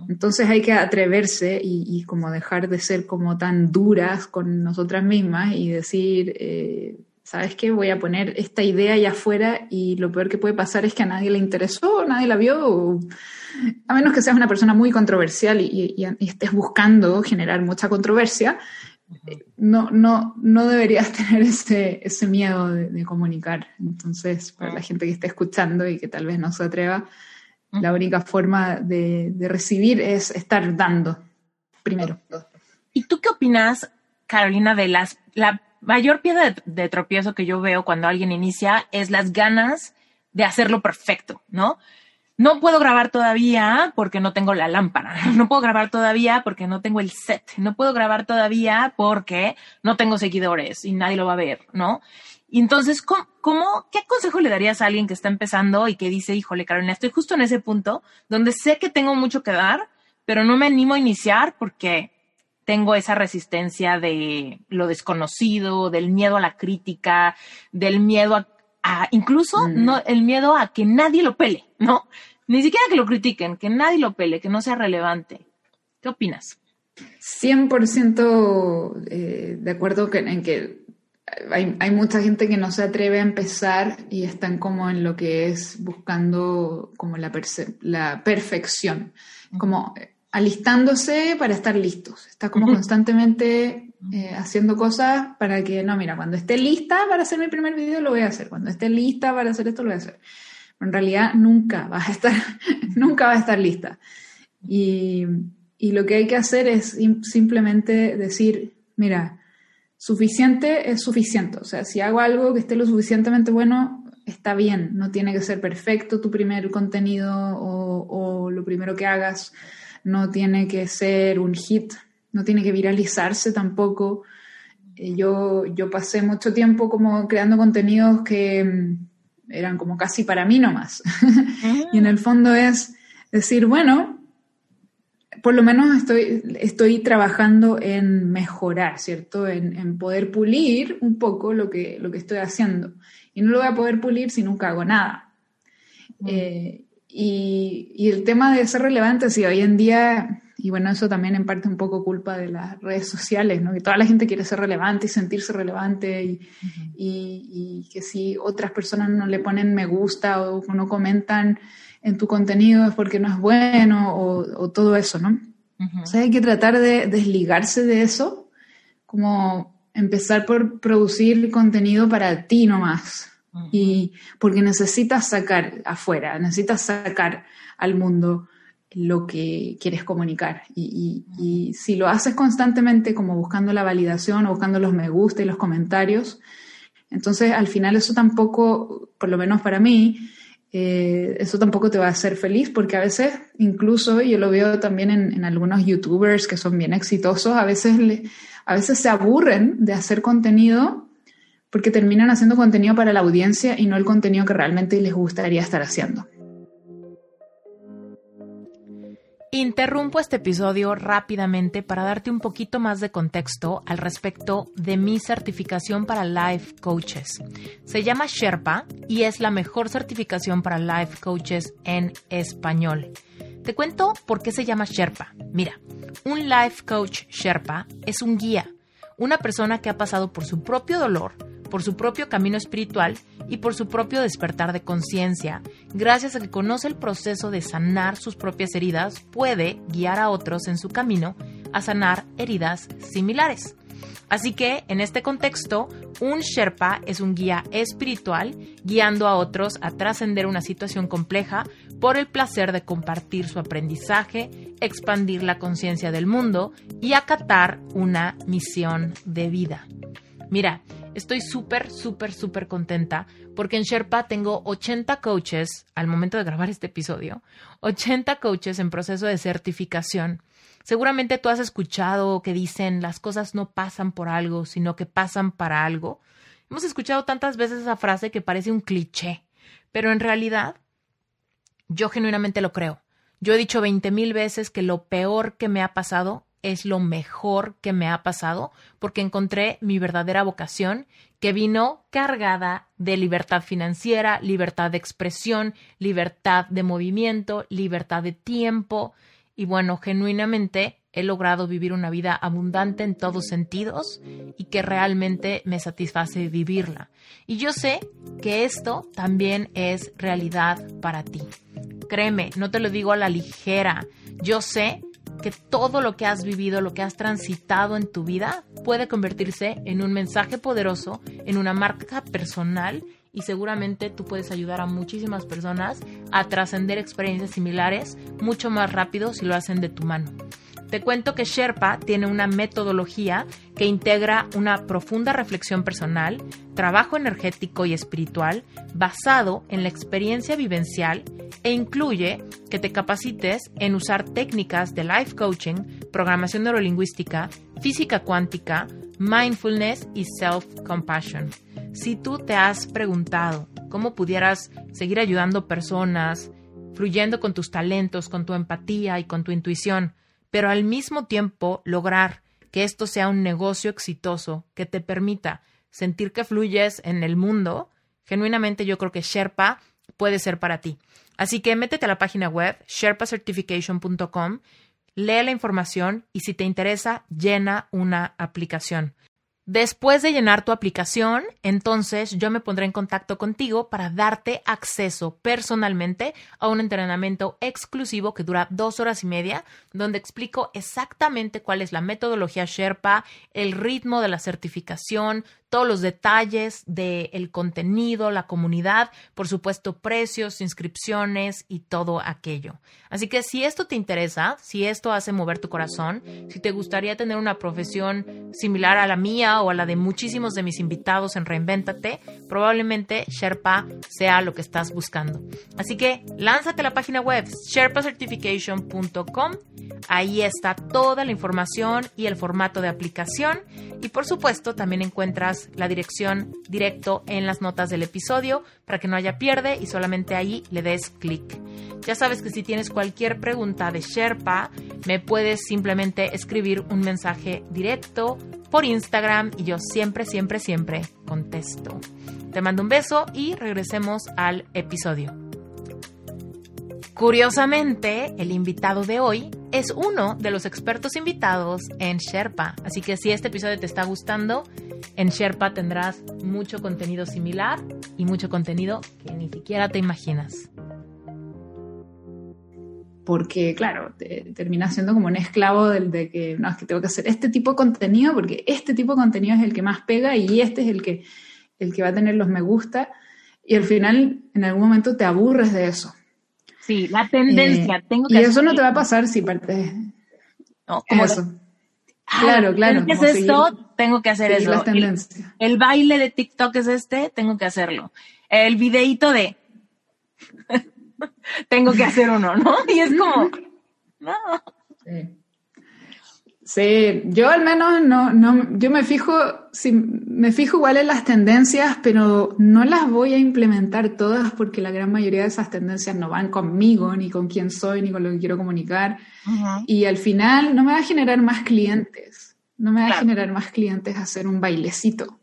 Entonces hay que atreverse y, y, como dejar de ser como tan duras con nosotras mismas y decir... Eh, ¿sabes qué? Voy a poner esta idea allá afuera y lo peor que puede pasar es que a nadie le interesó, nadie la vio, a menos que seas una persona muy controversial y, estés buscando generar mucha controversia, no, no, no deberías tener ese, ese miedo de, comunicar. Entonces, para la gente que está escuchando y que tal vez no se atreva, la única forma de, de recibir es estar dando primero. ¿Y tú qué opinas, Carolina, de las, la mayor piedra de, tropiezo que yo veo cuando alguien inicia es las ganas de hacerlo perfecto, ¿no? No puedo grabar todavía porque no tengo la lámpara. No puedo grabar todavía porque no tengo el set. No puedo grabar todavía porque no tengo seguidores y nadie lo va a ver, ¿no? Entonces, ¿cómo, qué consejo le darías a alguien que está empezando y que dice, híjole, Carolina, estoy justo en ese punto donde sé que tengo mucho que dar, pero no me animo a iniciar porque tengo esa resistencia de lo desconocido, del miedo a la crítica, del miedo a, incluso mm. no, el miedo a que nadie lo pele, ¿no? Ni siquiera que lo critiquen, que nadie lo pele, que no sea relevante. ¿Qué opinas? 100% eh, de acuerdo en que hay, mucha gente que no se atreve a empezar y están como en lo que es buscando como la, la perfección, como alistándose para estar listos. Está como constantemente eh, haciendo cosas para que, no, mira, cuando esté lista para hacer mi primer video lo voy a hacer, cuando esté lista para hacer esto lo voy a hacer. Pero en realidad nunca vas a estar, nunca va a estar lista. Y, y lo que hay que hacer es simplemente decir, mira, suficiente es suficiente. O sea, si hago algo que esté lo suficientemente bueno, está bien. No tiene que ser perfecto tu primer contenido o, lo primero que hagas. No tiene que ser un hit. No tiene que viralizarse tampoco. Eh, yo, yo pasé mucho tiempo como creando contenidos que mm, eran como casi para mí nomás. y en el fondo es decir, bueno, por lo menos estoy, estoy trabajando en mejorar, ¿cierto? En, poder pulir un poco lo que, lo que estoy haciendo. Y no lo voy a poder pulir si nunca hago nada. Eh, y, el tema de ser relevante, si hoy en día, y bueno, eso también en parte un poco culpa de las redes sociales, ¿no? Que toda la gente quiere ser relevante y sentirse relevante y, y que si otras personas no le ponen me gusta o no comentan, en tu contenido es porque no es bueno o, todo eso, ¿no? O sea, hay que tratar de desligarse de eso, como empezar por producir contenido para ti nomás. Y porque necesitas sacar afuera, necesitas sacar al mundo lo que quieres comunicar. Y, y, si lo haces constantemente como buscando la validación o buscando los me gusta y los comentarios, entonces al final eso tampoco, por lo menos para mí, eh, eso tampoco te va a hacer feliz porque a veces, incluso yo lo veo también en, algunos youtubers que son bien exitosos, a veces, a veces se aburren de hacer contenido porque terminan haciendo contenido para la audiencia y no el contenido que realmente les gustaría estar haciendo. Interrumpo este episodio rápidamente para darte un poquito más de contexto al respecto de mi certificación para Life Coaches. Se llama Sherpa y es la mejor certificación para Life Coaches en español. Te cuento por qué se llama Sherpa. Mira, un Life Coach Sherpa es un guía, una persona que ha pasado por su propio dolor, por su propio camino espiritual y por su propio despertar de conciencia. Gracias a que conoce el proceso de sanar sus propias heridas, puede guiar a otros en su camino a sanar heridas similares. Así que, en este contexto, un Sherpa es un guía espiritual guiando a otros a trascender una situación compleja por el placer de compartir su aprendizaje, expandir la conciencia del mundo y acatar una misión de vida. Mira, estoy súper, súper, súper contenta porque en Sherpa tengo 80 coaches al momento de grabar este episodio, 80 coaches en proceso de certificación. Seguramente tú has escuchado que dicen las cosas no pasan por algo, sino que pasan para algo. Hemos escuchado tantas veces esa frase que parece un cliché, pero en realidad yo genuinamente lo creo. Yo he dicho 20 mil veces que lo peor que me ha pasado es lo mejor que me ha pasado porque encontré mi verdadera vocación que vino cargada de libertad financiera, libertad de expresión, libertad de movimiento, libertad de tiempo y bueno, genuinamente he logrado vivir una vida abundante en todos sentidos y que realmente me satisface vivirla. Y yo sé que esto también es realidad para ti. Créeme, no te lo digo a la ligera. Yo sé que todo lo que has vivido, lo que has transitado en tu vida, puede convertirse en un mensaje poderoso, en una marca personal y seguramente tú puedes ayudar a muchísimas personas a trascender experiencias similares mucho más rápido si lo hacen de tu mano. Te cuento que Sherpa tiene una metodología que integra una profunda reflexión personal, trabajo energético y espiritual basado en la experiencia vivencial e incluye que te capacites en usar técnicas de life coaching, programación neurolingüística, física cuántica, mindfulness y self-compassion. Si tú te has preguntado cómo pudieras seguir ayudando personas, fluyendo con tus talentos, con tu empatía y con tu intuición, pero al mismo tiempo lograr que esto sea un negocio exitoso que te permita sentir que fluyes en el mundo, genuinamente yo creo que Sherpa puede ser para ti. Así que métete a la página web sherpacertification.com, lee la información y si te interesa, llena una aplicación. Después de llenar tu aplicación, entonces yo me pondré en contacto contigo para darte acceso personalmente a un entrenamiento exclusivo que dura dos horas y media, donde explico exactamente cuál es la metodología Sherpa, el ritmo de la certificación, todos los detalles del contenido, la comunidad, por supuesto precios, inscripciones y todo aquello. Así que si esto te interesa, si esto hace mover tu corazón, si te gustaría tener una profesión similar a la mía o a la de muchísimos de mis invitados en Reinvéntate, probablemente Sherpa sea lo que estás buscando. Así que lánzate a la página web sherpacertification.com. Ahí está toda la información y el formato de aplicación y por supuesto también encuentras la dirección directo en las notas del episodio para que no haya pierde y solamente ahí le des clic. Ya sabes que si tienes cualquier pregunta de Sherpa, me puedes simplemente escribir un mensaje directo por Instagram y yo siempre, siempre, siempre contesto. Te mando un beso y regresemos al episodio. Curiosamente, el invitado de hoy es uno de los expertos invitados en Sherpa, así que si este episodio te está gustando, en Sherpa tendrás mucho contenido similar y mucho contenido que ni siquiera te imaginas. Porque, claro, te, terminas siendo como un esclavo del de que no, es que tengo que hacer este tipo de contenido porque este tipo de contenido es el que más pega y este es el que, el que va a tener los me gusta. Y al final, en algún momento, te aburres de eso. Sí, la tendencia. Eh, tengo que y eso no te va a pasar si partes. No, como eso. claro, claro. ¿Qué es esto? Tengo que hacer eso. El, el, baile de TikTok es este, tengo que hacerlo. El videíto de tengo que hacer uno, ¿no? Y es como, no. Sí. Sí, yo al menos no, no, yo me fijo, si, me fijo igual en las tendencias, pero no las voy a implementar todas porque la gran mayoría de esas tendencias no van conmigo, ni con quién soy, ni con lo que quiero comunicar. Y al final no me va a generar más clientes, no me va a generar más clientes hacer un bailecito.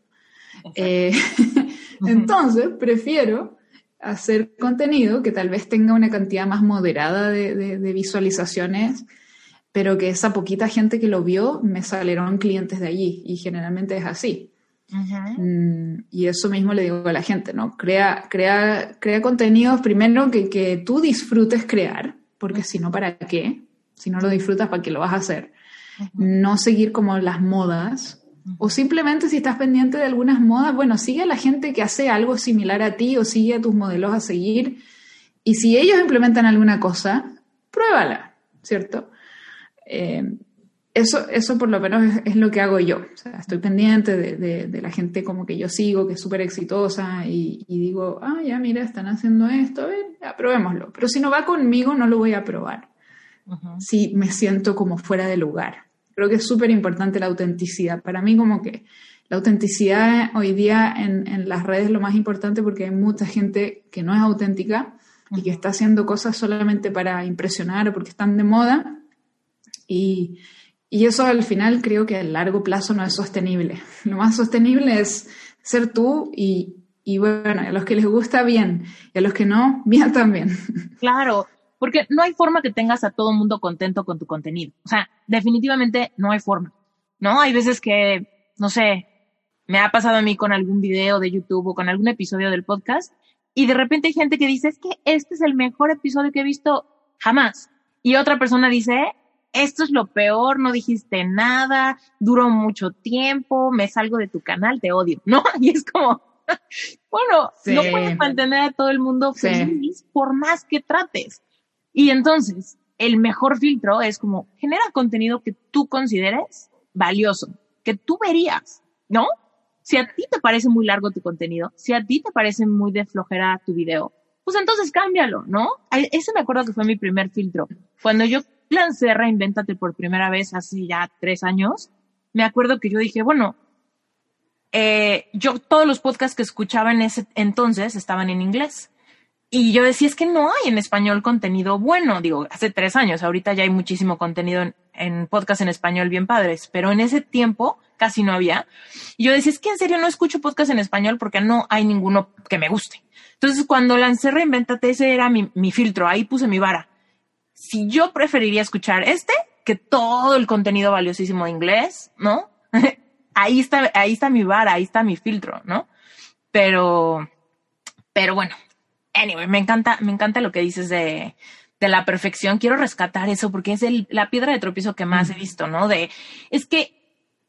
Eh, entonces, prefiero hacer contenido que tal vez tenga una cantidad más moderada de, de visualizaciones pero que esa poquita gente que lo vio me salieron clientes de allí y generalmente es así. Mm, y eso mismo le digo a la gente, ¿no? Crea, crea, crea contenidos primero que, que tú disfrutes crear, porque si no, ¿para qué? Si no lo disfrutas, ¿para qué lo vas a hacer? No seguir como las modas, o simplemente si estás pendiente de algunas modas, bueno, sigue a la gente que hace algo similar a ti o sigue a tus modelos a seguir. Y si ellos implementan alguna cosa, pruébala, ¿cierto? Eh, eso, eso por lo menos es, lo que hago yo. O sea, estoy pendiente de, de, la gente como que yo sigo, que es súper exitosa, y, digo, ah, ya mira, están haciendo esto, a ver, probémoslo. Pero si no va conmigo, no lo voy a probar. Si me siento como fuera de lugar. Creo que es súper importante la autenticidad. Para mí como que la autenticidad hoy día en, en, las redes es lo más importante porque hay mucha gente que no es auténtica y que está haciendo cosas solamente para impresionar o porque están de moda y, y eso al final creo que a largo plazo no es sostenible. Lo más sostenible es ser tú y, y bueno, a los que les gusta bien y a los que no, bien también. Claro, porque no hay forma que tengas a todo el mundo contento con tu contenido. O sea, definitivamente no hay forma. ¿No? Hay veces que, no sé, me ha pasado a mí con algún video de YouTube o con algún episodio del podcast y de repente hay gente que dice, es que este es el mejor episodio que he visto jamás. Y otra persona dice, esto es lo peor, no dijiste nada, duró mucho tiempo, me salgo de tu canal, te odio, ¿no? Y es como, bueno, no puedes mantener a todo el mundo feliz por más que trates. Y entonces, el mejor filtro es como genera contenido que tú consideres valioso, que tú verías, ¿no? Si a ti te parece muy largo tu contenido, si a ti te parece muy de flojera tu video, pues entonces cámbialo, ¿no? Ese me acuerdo que fue mi primer filtro. Cuando yo lancé Reinventate por primera vez hace ya tres años, me acuerdo que yo dije, bueno, eh, yo todos los podcasts que escuchaba en ese entonces estaban en inglés. Y yo decía, es que no hay en español contenido bueno. Digo, hace tres años, ahorita ya hay muchísimo contenido en, en podcast en español bien padres, pero en ese tiempo casi no había. Y yo decía, es que en serio no escucho podcast en español porque no hay ninguno que me guste. Entonces, cuando lancé Reinventate, ese era mi filtro, ahí puse mi vara. Si yo preferiría escuchar este que todo el contenido valiosísimo de inglés, ¿no? ahí está, ahí está mi vara, ahí está mi filtro, ¿no? Pero, pero bueno, anyway, me encanta, me encanta lo que dices de, de la perfección. Quiero rescatar eso porque es el, la piedra de tropiezo que más he visto, ¿no? De, es que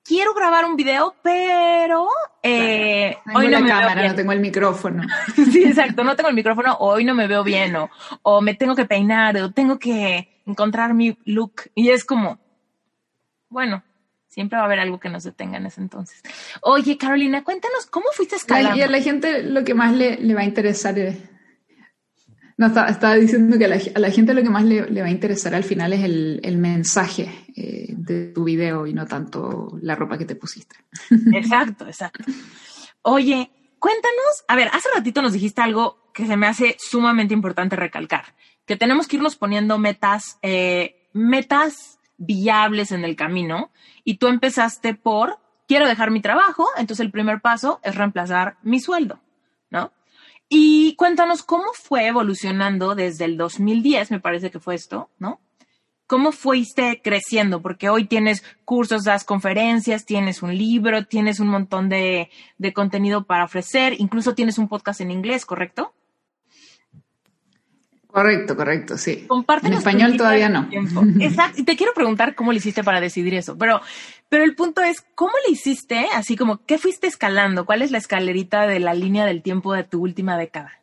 quiero grabar un video, pero eh, hoy no me cámara, veo bien. no tengo el micrófono. sí, exacto, no tengo el micrófono, hoy no me veo bien, o, o me tengo que peinar, o tengo que encontrar mi look. Y es como, bueno, siempre va a haber algo que nos detenga en ese entonces. Oye, Carolina, cuéntanos, ¿cómo fuiste escalando? Y a la gente lo que más le, le va a interesar es no, estaba, diciendo que a la, gente lo que más le, va a interesar al final es el, mensaje eh, de tu video y no tanto la ropa que te pusiste. Exacto, exacto. Oye, cuéntanos, a ver, hace ratito nos dijiste algo que se me hace sumamente importante recalcar, que tenemos que irnos poniendo metas, eh, metas viables en el camino y tú empezaste por, quiero dejar mi trabajo, entonces el primer paso es reemplazar mi sueldo. Y cuéntanos cómo fue evolucionando desde el 2010, me parece que fue esto, ¿no? ¿Cómo fuiste creciendo? Porque hoy tienes cursos, das conferencias, tienes un libro, tienes un montón de, de contenido para ofrecer, incluso tienes un podcast en inglés, ¿correcto? Correcto, correcto, sí. en español todavía no. Exacto. Y te quiero preguntar cómo le hiciste para decidir eso, pero, pero el punto es, ¿cómo le hiciste? Así como, ¿qué fuiste escalando? ¿Cuál es la escalerita de la línea del tiempo de tu última década?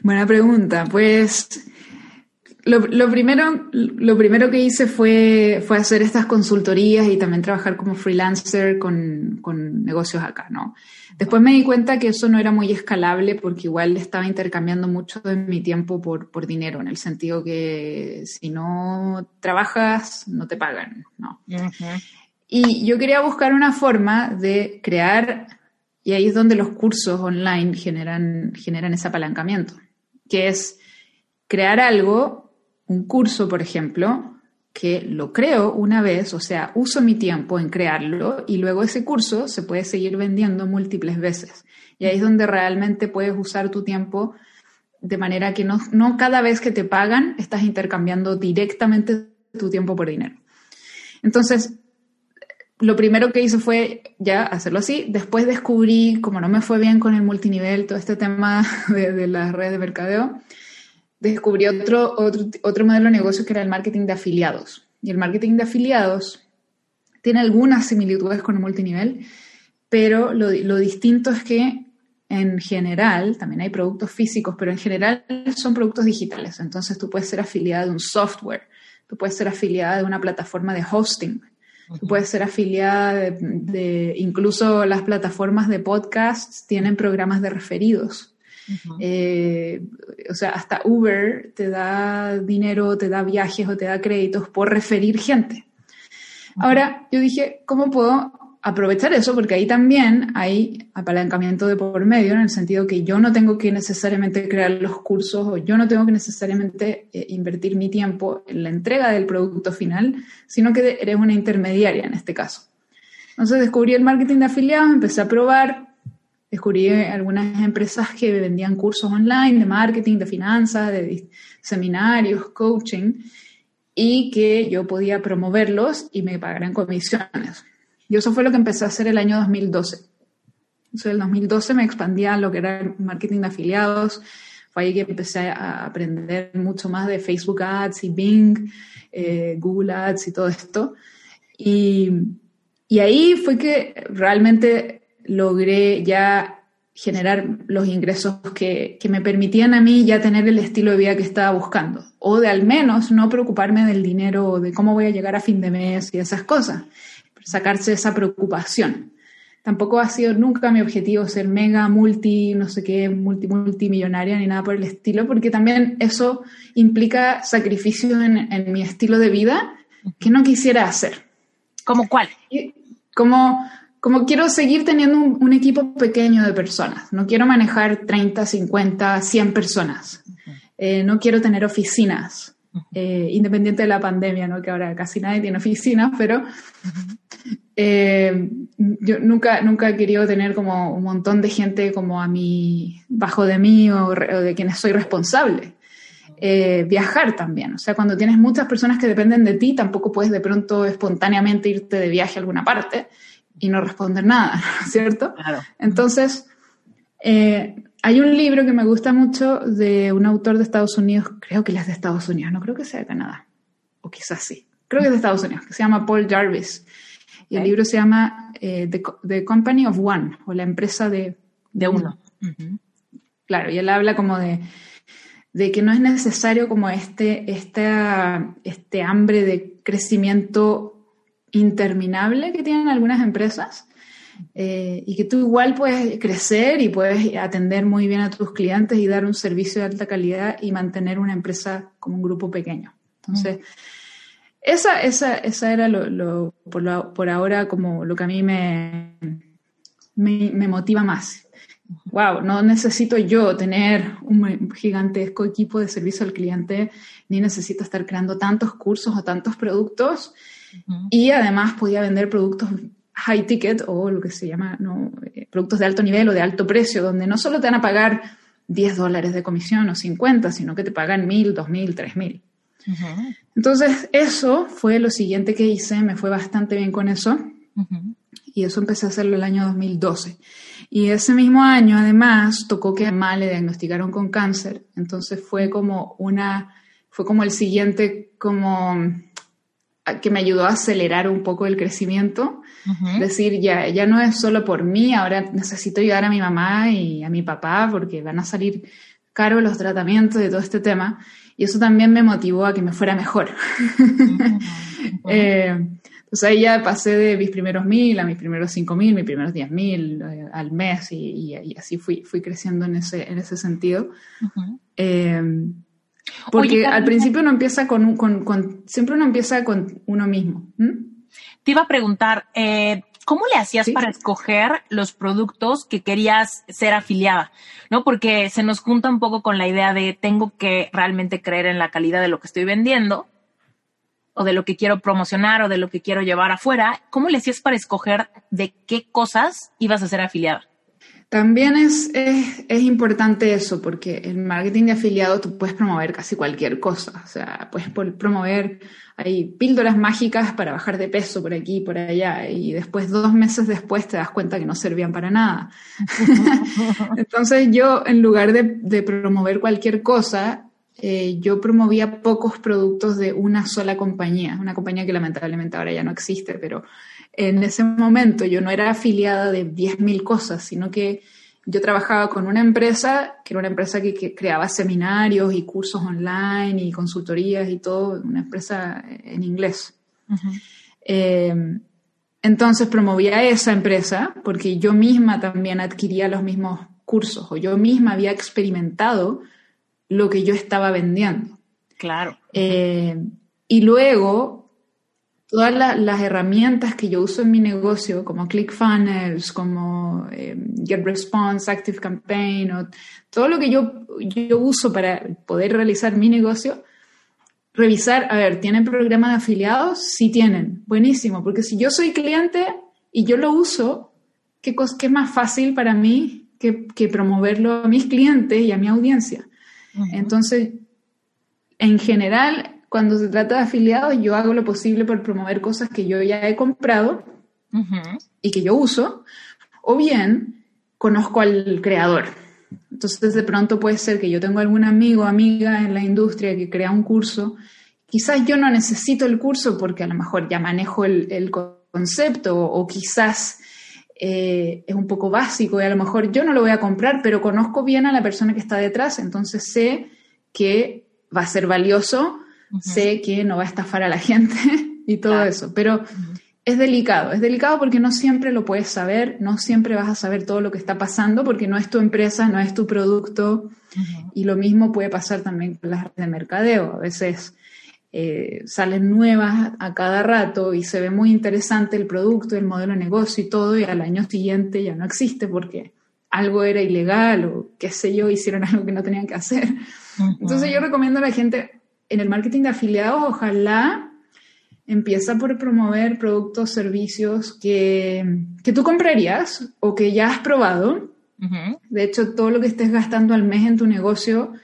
Buena pregunta. Pues lo, primero, lo primero que hice fue, fue hacer estas consultorías y también trabajar como freelancer con, con, negocios acá, ¿no? Después me di cuenta que eso no era muy escalable porque igual estaba intercambiando mucho de mi tiempo por, por dinero, en el sentido que si no trabajas, no te pagan, ¿no? Y yo quería buscar una forma de crear, y ahí es donde los cursos online generan, generan ese apalancamiento, que es crear algo un curso, por ejemplo, que lo creo una vez, o sea, uso mi tiempo en crearlo y luego ese curso se puede seguir vendiendo múltiples veces. Y ahí es donde realmente puedes usar tu tiempo de manera que no, no cada vez que te pagan estás intercambiando directamente tu tiempo por dinero. Entonces, lo primero que hice fue ya hacerlo así. Después descubrí, como no me fue bien con el multinivel, todo este tema de, de las redes de mercadeo, descubrí otro, otro, modelo de negocio que era el marketing de afiliados. Y el marketing de afiliados tiene algunas similitudes con el multinivel, pero lo, lo distinto es que en general, también hay productos físicos, pero en general son productos digitales. Entonces tú puedes ser afiliada de un software, tú puedes ser afiliada de una plataforma de hosting, tú puedes ser afiliada de, de, incluso las plataformas de podcasts tienen programas de referidos. Eh, o sea, hasta Uber te da dinero, te da viajes o te da créditos por referir gente. Ahora, yo dije, ¿cómo puedo aprovechar eso? Porque ahí también hay apalancamiento de por medio, en el sentido que yo no tengo que necesariamente crear los cursos o yo no tengo que necesariamente eh, invertir mi tiempo en la entrega del producto final, sino que eres una intermediaria en este caso. Entonces descubrí el marketing de afiliados, empecé a probar, descubrí algunas empresas que vendían cursos online de marketing, de finanzas, de seminarios, coaching, y que yo podía promoverlos y me pagaran comisiones. Y eso fue lo que empecé a hacer el año 2012. Entonces, en el 2012 me expandía lo que era marketing de afiliados. Fue ahí que empecé a aprender mucho más de Facebook Ads y Bing, eh, Google Ads y todo esto. Y, y ahí fue que realmente logré ya generar los ingresos que, que, me permitían a mí ya tener el estilo de vida que estaba buscando, o de al menos no preocuparme del dinero, o de cómo voy a llegar a fin de mes y esas cosas, sacarse esa preocupación. Tampoco ha sido nunca mi objetivo ser mega, multi, no sé qué, multi, multimillonaria ni nada por el estilo, porque también eso implica sacrificio en, en mi estilo de vida que no quisiera hacer. ¿Cómo cuál? Como como quiero seguir teniendo un, equipo pequeño de personas, no quiero manejar 30, 50, 100 personas, eh, no quiero tener oficinas, eh, independiente de la pandemia, ¿no? que ahora casi nadie tiene oficinas, pero eh, yo nunca, nunca he querido tener como un montón de gente como a mí, bajo de mí o, de quienes soy responsable. viajar también, o sea, cuando tienes muchas personas que dependen de ti, tampoco puedes de pronto espontáneamente irte de viaje a alguna parte y no responder nada, ¿cierto? Claro. Entonces, eh, hay un libro que me gusta mucho de un autor de Estados Unidos, creo que él es de Estados Unidos, no creo que sea de Canadá, o quizás sí, creo que es de Estados Unidos, que se llama Paul Jarvis. Y el libro se llama eh, The, Company of One, o la empresa de, de uno. Claro, y él habla como de, de que no es necesario como este, este, este hambre de crecimiento interminable que tienen algunas empresas eh, y que tú igual puedes crecer y puedes atender muy bien a tus clientes y dar un servicio de alta calidad y mantener una empresa como un grupo pequeño. Entonces, esa, esa, esa era lo, por, ahora como lo que a mí me, me, motiva más. Wow, no necesito yo tener un gigantesco equipo de servicio al cliente, ni necesito estar creando tantos cursos o tantos productos y además podía vender productos high ticket o lo que se llama ¿no? Eh, productos de alto nivel o de alto precio, donde no solo te van a pagar 10 dólares de comisión o 50, sino que te pagan 1000, 2000, 3000. Entonces, eso fue lo siguiente que hice, me fue bastante bien con eso. Y eso empecé a hacerlo el año 2012. Y ese mismo año, además, tocó que a le diagnosticaron con cáncer. Entonces fue como una, fue como el siguiente, como que me ayudó a acelerar un poco el crecimiento. Es decir, ya, ya no es solo por mí, ahora necesito ayudar a mi mamá y a mi papá porque van a salir caros los tratamientos de todo este tema. Y eso también me motivó a que me fuera mejor. eh, entonces ahí ya pasé de mis primeros mil a mis primeros cinco mil, mis primeros diez mil eh, al mes y, y, así fui, fui creciendo en ese, en ese sentido. Porque al principio uno empieza con, con, siempre uno empieza con uno mismo. Te iba a preguntar, eh, ¿cómo le hacías para escoger los productos que querías ser afiliada? ¿No? Porque se nos junta un poco con la idea de tengo que realmente creer en la calidad de lo que estoy vendiendo o de lo que quiero promocionar o de lo que quiero llevar afuera. ¿Cómo le hacías para escoger de qué cosas ibas a ser afiliada? También es, es, importante eso, porque en marketing de afiliado tú puedes promover casi cualquier cosa. O sea, puedes promover, hay píldoras mágicas para bajar de peso por aquí y por allá, y después, dos meses después, te das cuenta que no servían para nada. Entonces yo, en lugar de, promover cualquier cosa, eh, yo promovía pocos productos de una sola compañía, una compañía que lamentablemente ahora ya no existe, pero en ese momento yo no era afiliada de 10.000 cosas, sino que yo trabajaba con una empresa, que era una empresa que, creaba seminarios y cursos online y consultorías y todo, una empresa en inglés. Eh, entonces promovía esa empresa porque yo misma también adquiría los mismos cursos o yo misma había experimentado lo que yo estaba vendiendo. Claro. Eh, y luego todas las herramientas que yo uso en mi negocio, como ClickFunnels, como eh, GetResponse, ActiveCampaign, o todo lo que yo, yo uso para poder realizar mi negocio, revisar, a ver, ¿tienen programa de afiliados? Sí tienen, buenísimo, porque si yo soy cliente y yo lo uso, ¿qué, qué es más fácil para mí que, que, promoverlo a mis clientes y a mi audiencia? Entonces, en general, cuando se trata de afiliados, yo hago lo posible por promover cosas que yo ya he comprado y que yo uso, o bien conozco al creador. Entonces, de pronto puede ser que yo tengo algún amigo o amiga en la industria que crea un curso. Quizás yo no necesito el curso porque a lo mejor ya manejo el, concepto o, quizás eh, es un poco básico y a lo mejor yo no lo voy a comprar, pero conozco bien a la persona que está detrás, entonces sé que va a ser valioso, sé que no va a estafar a la gente y todo eso, pero es delicado, es delicado porque no siempre lo puedes saber, no siempre vas a saber todo lo que está pasando porque no es tu empresa, no es tu producto y lo mismo puede pasar también con las redes de mercadeo, a veces eh, salen nuevas a cada rato y se ve muy interesante el producto, el modelo de negocio y todo y al año siguiente ya no existe porque algo era ilegal o qué sé yo, hicieron algo que no tenían que hacer. Entonces yo recomiendo a la gente en el marketing de afiliados, ojalá Empieza por promover productos, servicios que, que tú comprarías o que ya has probado. De hecho, todo lo que estés gastando al mes en tu negocio,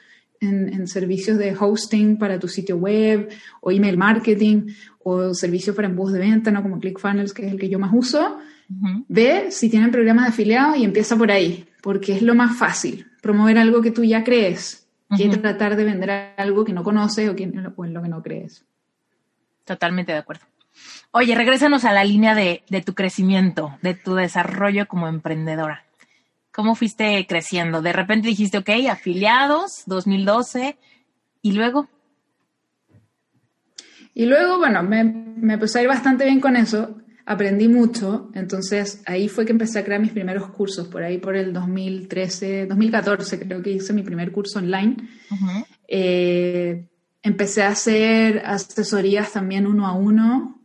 en, en, servicios de hosting para tu sitio web o email marketing o servicios para embudos de venta, ¿no? como ClickFunnels, que es el que yo más uso, ve si tienen programas de afiliados y empieza por ahí, porque es lo más fácil, promover algo que tú ya crees, que tratar de vender algo que no conoces o, que, o en lo que no crees. Totalmente de acuerdo. Oye, regrésanos a la línea de, tu crecimiento, de tu desarrollo como emprendedora. ¿Cómo fuiste creciendo? De repente dijiste, ok, afiliados, 2012, y luego. Y luego, bueno, me, me empecé a ir bastante bien con eso, aprendí mucho, entonces ahí fue que empecé a crear mis primeros cursos, por ahí por el 2013, 2014 creo que hice mi primer curso online empecé a hacer asesorías también uno a uno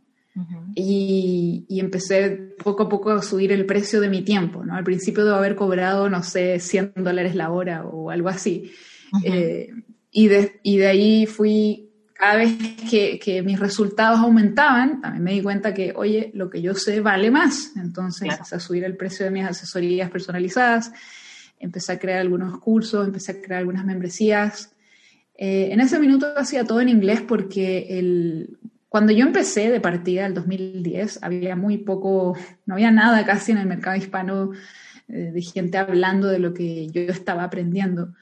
y, empecé poco a poco a subir el precio de mi tiempo, ¿no? Al principio debo haber cobrado, no sé, 100 dólares la hora o algo así. Eh, y, de, y de ahí fui, cada vez que, que, mis resultados aumentaban, también me di cuenta que, oye, lo que yo sé vale más. Entonces empecé a subir el precio de mis asesorías personalizadas, empecé a crear algunos cursos, empecé a crear algunas membresías. Eh, en ese minuto hacía todo en inglés porque el, cuando yo empecé de partida, el 2010, había muy poco, no había nada casi en el mercado hispano eh, de gente hablando de lo que yo estaba aprendiendo.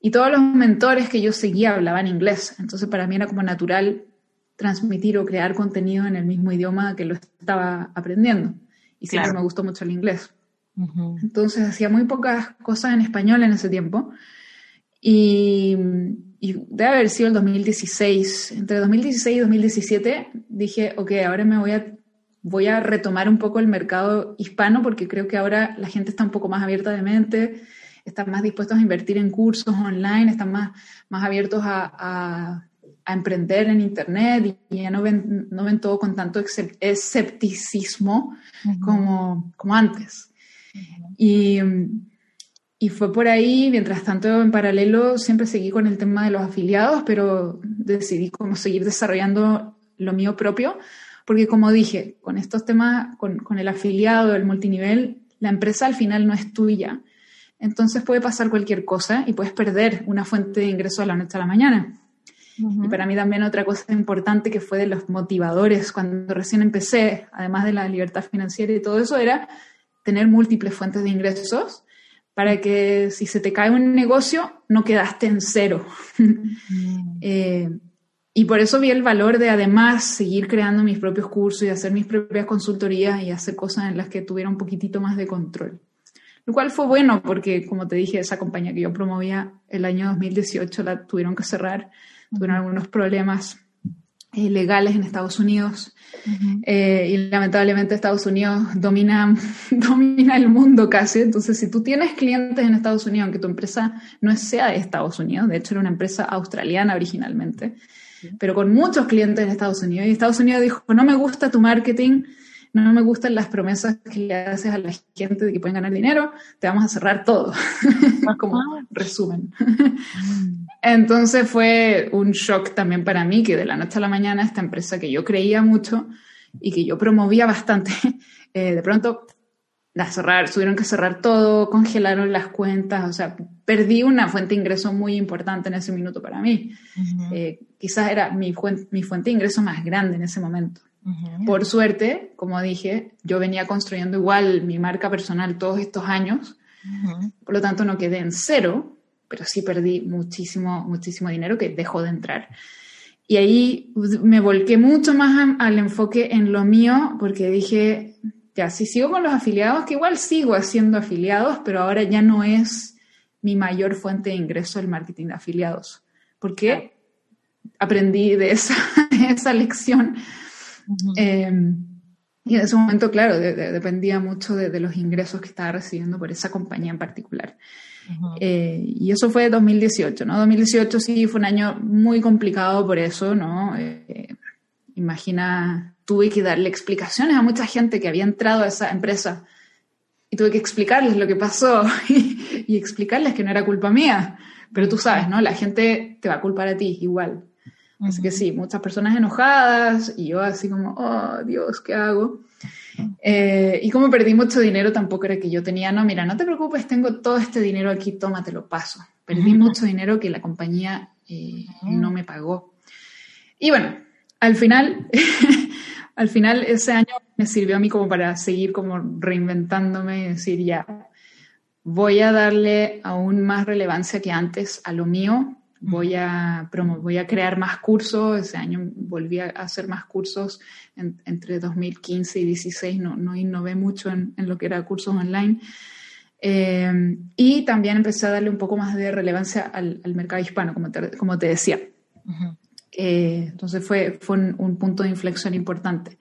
Y todos los mentores que yo seguía hablaban inglés. Entonces para mí era como natural transmitir o crear contenido en el mismo idioma que lo estaba aprendiendo. Y siempre me gustó mucho el inglés. Entonces hacía muy pocas cosas en español en ese tiempo. Y y debe haber sido el 2016, entre 2016 y 2017, dije, ok, ahora me voy a, voy a retomar un poco el mercado hispano porque creo que ahora la gente está un poco más abierta de mente, están más dispuestos a invertir en cursos online, están más, más abiertos a, a, emprender en Internet y ya no ven, no ven todo con tanto escepticismo como, como antes. Y y fue por ahí, mientras tanto, en paralelo, siempre seguí con el tema de los afiliados, pero decidí como seguir desarrollando lo mío propio, porque como dije, con estos temas, con, con el afiliado, el multinivel, la empresa al final no es tuya. Entonces puede pasar cualquier cosa y puedes perder una fuente de ingreso a la noche a la mañana. Y para mí también otra cosa importante que fue de los motivadores cuando recién empecé, además de la libertad financiera y todo eso, era tener múltiples fuentes de ingresos para que si se te cae un negocio no quedaste en cero. Eh, y por eso vi el valor de además seguir creando mis propios cursos y hacer mis propias consultorías y hacer cosas en las que tuviera un poquitito más de control. Lo cual fue bueno porque, como te dije, esa compañía que yo promovía el año 2018 la tuvieron que cerrar, tuvieron algunos problemas eh, legales en Estados Unidos. Eh, y lamentablemente Estados Unidos domina, domina el mundo casi. Entonces, si tú tienes clientes en Estados Unidos, aunque tu empresa no sea de Estados Unidos, de hecho era una empresa australiana originalmente, pero con muchos clientes en Estados Unidos, y Estados Unidos dijo, no me gusta tu marketing, no me gustan las promesas que le haces a la gente de que pueden ganar dinero, te vamos a cerrar todo, como resumen. Mm. Entonces fue un shock también para mí que de la noche a la mañana esta empresa que yo creía mucho y que yo promovía bastante, eh, de pronto la cerrar, tuvieron que cerrar todo, congelaron las cuentas, o sea, perdí una fuente de ingreso muy importante en ese minuto para mí. Eh, quizás era mi, mi fuente de ingreso más grande en ese momento. Por suerte, como dije, yo venía construyendo igual mi marca personal todos estos años, por lo tanto no quedé en cero, pero sí perdí muchísimo, muchísimo dinero que dejó de entrar. Y ahí me volqué mucho más al enfoque en lo mío, porque dije, ya, si sigo con los afiliados, que igual sigo haciendo afiliados, pero ahora ya no es mi mayor fuente de ingreso el marketing de afiliados, porque aprendí de esa, esa lección. Em, y en ese momento, claro, dependía mucho de, los ingresos que estaba recibiendo por esa compañía en particular. Eh, y eso fue 2018, ¿no? 2018 sí fue un año muy complicado por eso, ¿no? Eh, imagina, tuve que darle explicaciones a mucha gente que había entrado a esa empresa y tuve que explicarles lo que pasó y, explicarles que no era culpa mía. Pero tú sabes, ¿no? La gente te va a culpar a ti igual. Así que sí, muchas personas enojadas y yo así como, oh Dios, ¿qué hago? Eh, y como perdí mucho dinero, tampoco era que yo tenía, no, mira, no te preocupes, tengo todo este dinero aquí, toma, te lo paso. Perdí mucho dinero que la compañía eh, no me pagó. Y bueno, al final, al final ese año me sirvió a mí como para seguir como reinventándome y decir, ya, voy a darle aún más relevancia que antes a lo mío, voy a, voy a crear más cursos, ese año volví a hacer más cursos entre 2015 y 2016, no, no innové mucho en, lo que era cursos online. Eh, y también empecé a darle un poco más de relevancia al, mercado hispano, como te, como te decía. Eh, entonces fue, fue un, punto de inflexión importante.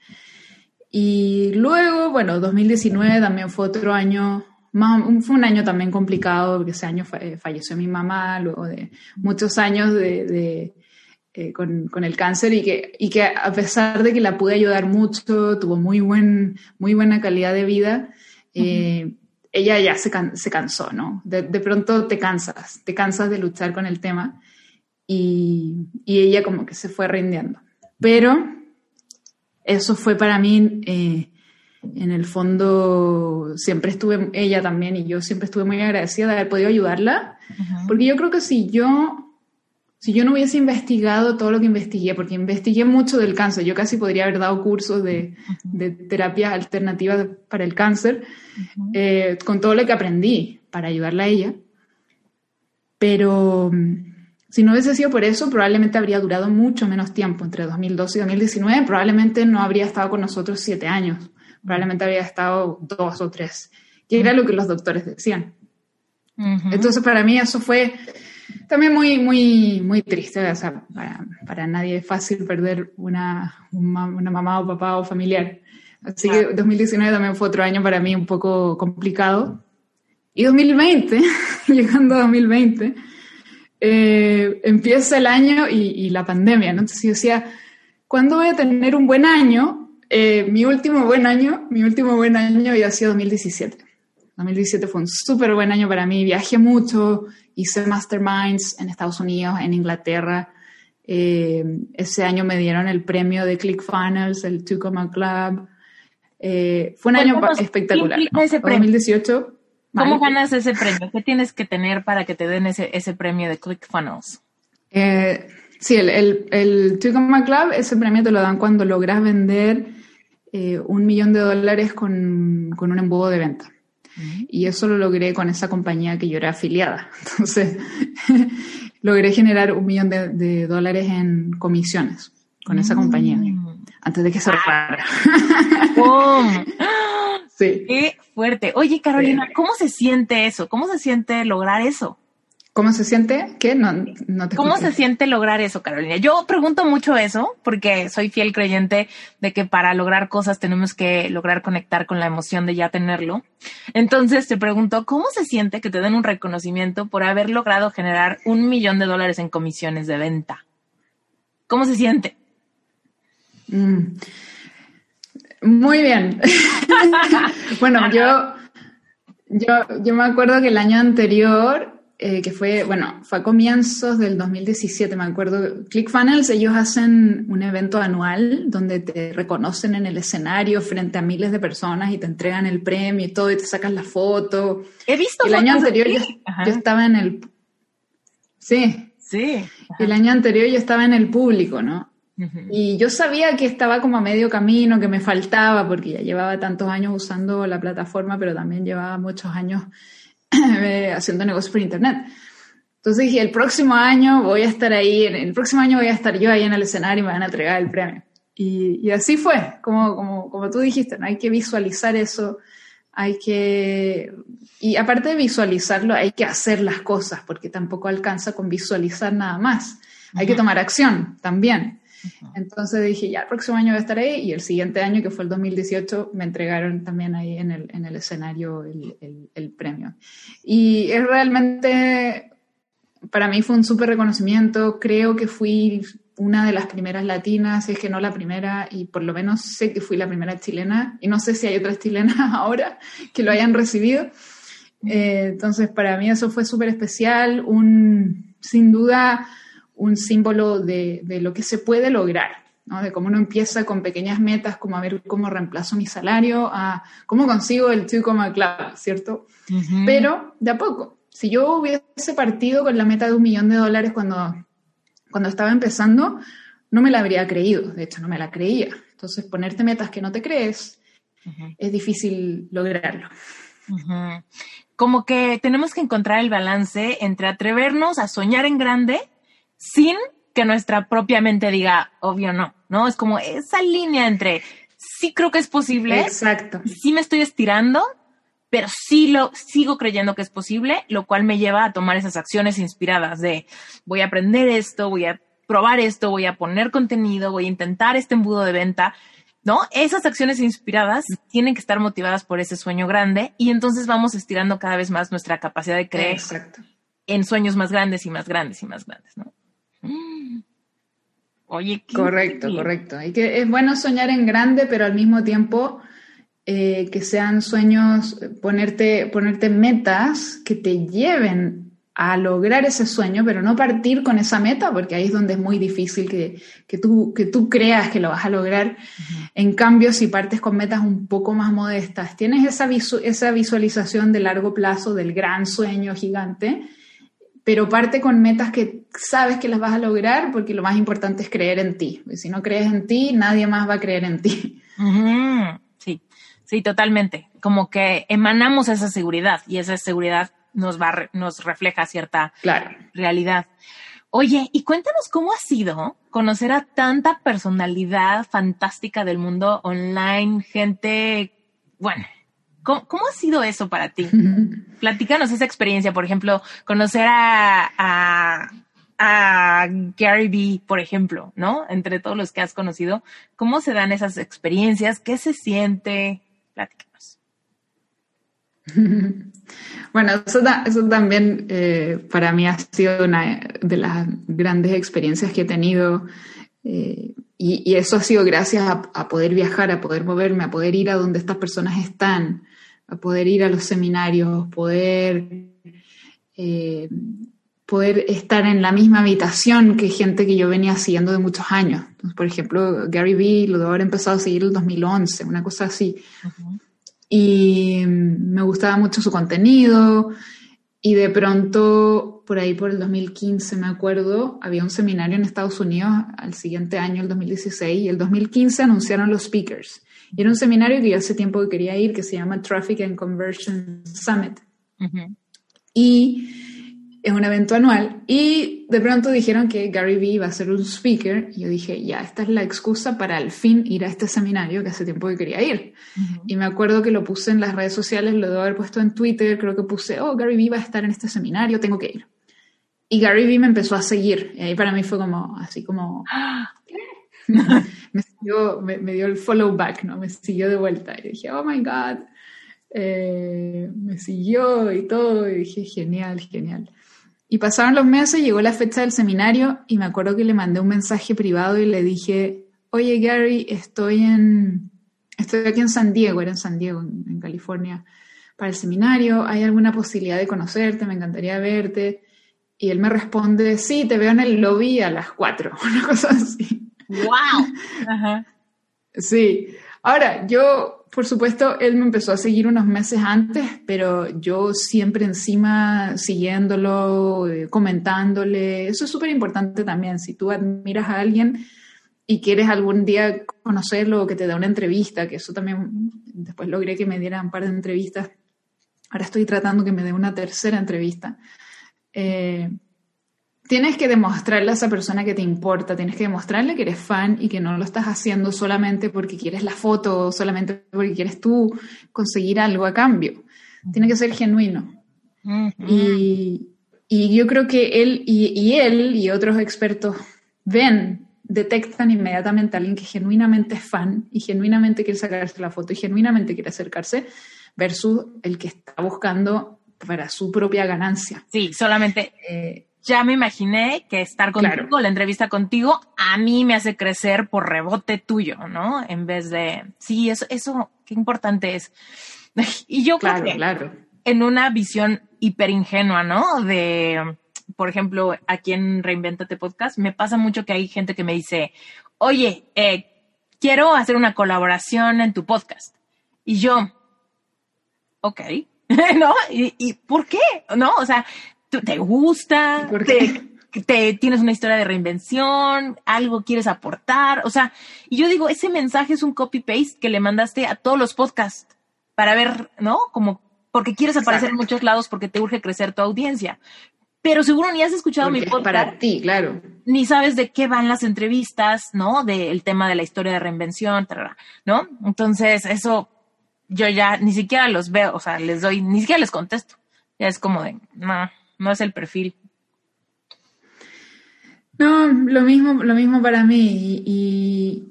Y luego, bueno, 2019 también fue otro año, más, fue un año también complicado, porque ese año eh, falleció mi mamá, luego de muchos años de, eh, con, con, el cáncer y que, y que a pesar de que la pude ayudar mucho, tuvo muy, buen, muy buena calidad de vida, ella ya se, se cansó, ¿no? De, de, pronto te cansas, te cansas de luchar con el tema y, ella como que se fue rindiendo. Pero eso fue para mí, eh, en el fondo, siempre estuve, ella también y yo siempre estuve muy agradecida de haber podido ayudarla, porque yo creo que si yo... Si yo no hubiese investigado todo lo que investigué, porque investigué mucho del cáncer, yo casi podría haber dado cursos de, de terapias alternativas para el cáncer, eh, con todo lo que aprendí para ayudarla a ella. Pero si no hubiese sido por eso, probablemente habría durado mucho menos tiempo, entre 2012 y 2019, probablemente no habría estado con nosotros siete años, probablemente habría estado dos o tres, que era lo que los doctores decían. Entonces, para mí eso fue también muy, muy, muy triste, o sea, para, nadie es fácil perder una, una, mamá o papá o familiar. Así que 2019 también fue otro año para mí un poco complicado. Y 2020, llegando a 2020, eh, empieza el año y, la pandemia, ¿no? Entonces yo decía, ¿cuándo voy a tener un buen año? Eh, mi último buen año, mi último buen año había sido 2017. 2017 fue un súper buen año para mí, viajé mucho, hice masterminds en Estados Unidos, en Inglaterra. Eh, ese año me dieron el premio de ClickFunnels, el Tucumán Club. fue un año espectacular. ¿no? 2018 ¿Cómo ganas ese premio? ¿Qué tienes que tener para que te den ese, ese premio de ClickFunnels? Eh, sí, el, el, el Club, ese premio te lo dan cuando logras vender eh, un millón de dólares con, con un embudo de venta. Y eso lo logré con esa compañía que yo era afiliada. Entonces, logré generar un millón de, dólares en comisiones con esa compañía, mm. antes de que se repara. Sí. Qué fuerte. Oye, Carolina, ¿cómo se siente eso? ¿Cómo se siente lograr eso? ¿Cómo se siente? ¿Qué? No, no te ¿Cómo se siente lograr eso, Carolina? Yo pregunto mucho eso porque soy fiel creyente de que para lograr cosas tenemos que lograr conectar con la emoción de ya tenerlo. Entonces te pregunto, ¿cómo se siente que te den un reconocimiento por haber logrado generar un millón de dólares en comisiones de venta? ¿Cómo se siente? Mm. Muy bien. bueno, yo, yo, yo me acuerdo que el año anterior, eh, que fue, bueno, fue a comienzos del 2017, me acuerdo, ClickFunnels, ellos hacen un evento anual donde te reconocen en el escenario frente a miles de personas y te entregan el premio y todo y te sacan la foto. He visto El año anterior yo, estaba en el... Sí. Sí. El año anterior yo estaba en el público, ¿no? Y yo sabía que estaba como a medio camino, que me faltaba, porque ya llevaba tantos años usando la plataforma, pero también llevaba muchos años haciendo negocios por internet. Entonces dije, el próximo año voy a estar ahí, el próximo año voy a estar yo ahí en el escenario y me van a entregar el premio. Y, así fue, como, como, como tú dijiste, ¿no? hay que visualizar eso, hay que, y aparte de visualizarlo, hay que hacer las cosas, porque tampoco alcanza con visualizar nada más. Hay que tomar acción también. Entonces dije, ya el próximo año voy a estar ahí. Y el siguiente año, que fue el 2018, me entregaron también ahí en el, en el escenario el, el, premio. Y es realmente, para mí fue un súper reconocimiento, creo que fui una de las primeras latinas, si es que no la primera, y por lo menos sé que fui la primera chilena, y no sé si hay otras chilenas ahora que lo hayan recibido. Eh, entonces, para mí eso fue súper especial, un, sin duda, un símbolo de, de, lo que se puede lograr, ¿no? de cómo uno empieza con pequeñas metas, como a ver cómo reemplazo mi salario, a cómo consigo el 2, club, ¿cierto? Pero de a poco. Si yo hubiese partido con la meta de un millón de dólares cuando cuando estaba empezando, no me la habría creído, de hecho no me la creía. Entonces, ponerte metas que no te crees es difícil lograrlo. Como que tenemos que encontrar el balance entre atrevernos a soñar en grande sin que nuestra propia mente diga, obvio no, ¿no? Es como esa línea entre sí creo que es posible, Exacto. sí me estoy estirando, pero sí lo sigo creyendo que es posible, lo cual me lleva a tomar esas acciones inspiradas de voy a aprender esto, voy a probar esto, voy a poner contenido, voy a intentar este embudo de venta, ¿no? Esas acciones inspiradas tienen que estar motivadas por ese sueño grande y entonces vamos estirando cada vez más nuestra capacidad de creer en sueños más grandes y más grandes y más grandes, ¿no? Oye, correcto, correcto. Y que es bueno soñar en grande, pero al mismo tiempo eh, que sean sueños, ponerte, ponerte metas que te lleven a lograr ese sueño, pero no partir con esa meta, porque ahí es donde es muy difícil que, que, tú, que tú creas que lo vas a lograr. En cambio, si partes con metas un poco más modestas, tienes esa, esa visualización de largo plazo del gran sueño gigante, pero parte con metas que sabes que las vas a lograr, porque lo más importante es creer en ti. si no crees en ti, nadie más va a creer en ti. Sí, totalmente. Como que emanamos esa seguridad y esa seguridad nos va, nos refleja cierta realidad. Oye, y cuéntanos cómo ha sido conocer a tanta personalidad fantástica del mundo online, gente, bueno, ¿cómo, ha sido eso para ti? Platícanos esa experiencia, por ejemplo, conocer a, a, a Gary Vee, por ejemplo, ¿no? Entre todos los que has conocido, ¿cómo se dan esas experiencias? ¿Qué se siente? Bueno, eso, también eh, para mí ha sido una de las grandes experiencias que he tenido eh, y, eso ha sido gracias a, poder viajar, a poder moverme, a poder ir a donde estas personas están, a poder ir a los seminarios, poder, eh, poder estar en la misma habitación que gente que yo venía siguiendo de muchos años. por ejemplo, Gary Vee lo debo haber empezado a seguir en el 2011, una cosa así y me gustaba mucho su contenido y de pronto, por ahí por el 2015 me acuerdo, había un seminario en Estados Unidos al siguiente año, el 2016, y el 2015 anunciaron los speakers. Y era un seminario que yo hace tiempo que quería ir, que se llama Traffic and Conversion Summit. Y es un evento anual. Y de pronto dijeron que Gary Vee iba a ser un speaker. Y yo dije, ya, esta es la excusa para al fin ir a este seminario que hace tiempo que quería ir. Y me acuerdo que lo puse en las redes sociales, lo debo haber puesto en Twitter, creo que puse, oh, Gary Vee va a estar en este seminario, tengo que ir. Y Gary Vee me empezó a seguir. Y ahí para mí fue como, así como, me, siguió, me, dio el follow back, ¿no? Me siguió de vuelta y dije, oh my God. Eh, me siguió y todo, y dije, genial, genial. Y pasaron los meses, llegó la fecha del seminario y me acuerdo que le mandé un mensaje privado y le dije, oye Gary, estoy en, estoy aquí en San Diego, era en San Diego, en, California, para el seminario, ¿hay alguna posibilidad de conocerte? Me encantaría verte. Y él me responde, sí, te veo en el lobby a las cuatro, una cosa así. ¡Wow! Sí. Ahora, yo por supuesto, él me empezó a seguir unos meses antes, pero yo siempre encima siguiéndolo, eh, comentándole. Eso es súper importante también. Si tú admiras a alguien y quieres algún día conocerlo o que te dé una entrevista, que eso también después logré que me diera un par de entrevistas. Ahora estoy tratando que me dé una tercera entrevista. Eh, tienes que demostrarle a esa persona que te importa, tienes que demostrarle que eres fan y que no lo estás haciendo solamente porque quieres la foto, solamente porque quieres tú conseguir algo a cambio. Tiene que ser genuino. y, y, yo creo que él y, y, él y otros expertos ven, detectan inmediatamente a alguien que genuinamente es fan y genuinamente quiere sacarse la foto y genuinamente quiere acercarse versus el que está buscando para su propia ganancia. Sí, solamente eh, ya me imaginé que estar contigo, la entrevista contigo, a mí me hace crecer por rebote tuyo, ¿no? En vez de, sí, eso, eso, qué importante es. Y yo creo que claro. en una visión hiper ingenua, ¿no? De, por ejemplo, aquí en Reinventate Podcast, me pasa mucho que hay gente que me dice, oye, eh, quiero hacer una colaboración en tu podcast. Y yo, ok, ¿no? ¿Y, ¿Y, por qué? ¿No? O sea, ¿te gusta? Te, te, tienes una historia de reinvención, algo quieres aportar, o sea, y yo digo, ese mensaje es un copy-paste que le mandaste a todos los podcasts para ver, ¿no? Como porque quieres aparecer en muchos lados porque te urge crecer tu audiencia. Pero seguro ni has escuchado mi podcast. Para ti, claro. Ni sabes de qué van las entrevistas, ¿no? Del tema de la historia de reinvención, ¿no? Entonces, eso yo ya ni siquiera los veo, o sea, les doy, ni siquiera les contesto. Ya es como de, no, no es el perfil. No, lo mismo, lo mismo para mí. Y,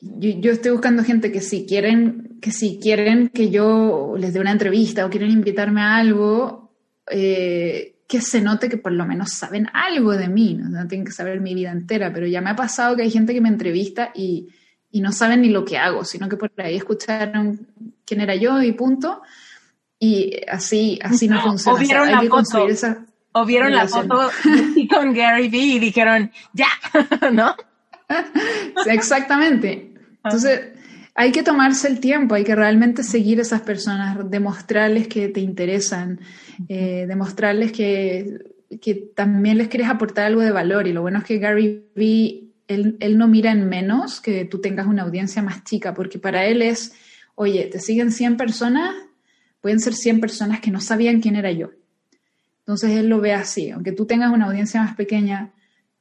yo, estoy buscando gente que si quieren, que si quieren que yo les dé una entrevista o quieren invitarme a algo, eh, que se note que por lo menos saben algo de mí. ¿no? tienen que saber mi vida entera, pero ya me ha pasado que hay gente que me entrevista y, y no saben ni lo que hago, sino que por ahí escucharon quién era yo y punto y así, así no, funciona. O vieron la foto. o vieron la foto con Gary Vee y dijeron, ya, ¿no? Exactamente. Entonces, hay que tomarse el tiempo, hay que realmente seguir a esas personas, demostrarles que te interesan, eh, demostrarles que, que, también les quieres aportar algo de valor. Y lo bueno es que Gary Vee, él, él no mira en menos que tú tengas una audiencia más chica, porque para él es, oye, te siguen 100 personas, pueden ser 100 personas que no sabían quién era yo. Entonces él lo ve así, aunque tú tengas una audiencia más pequeña,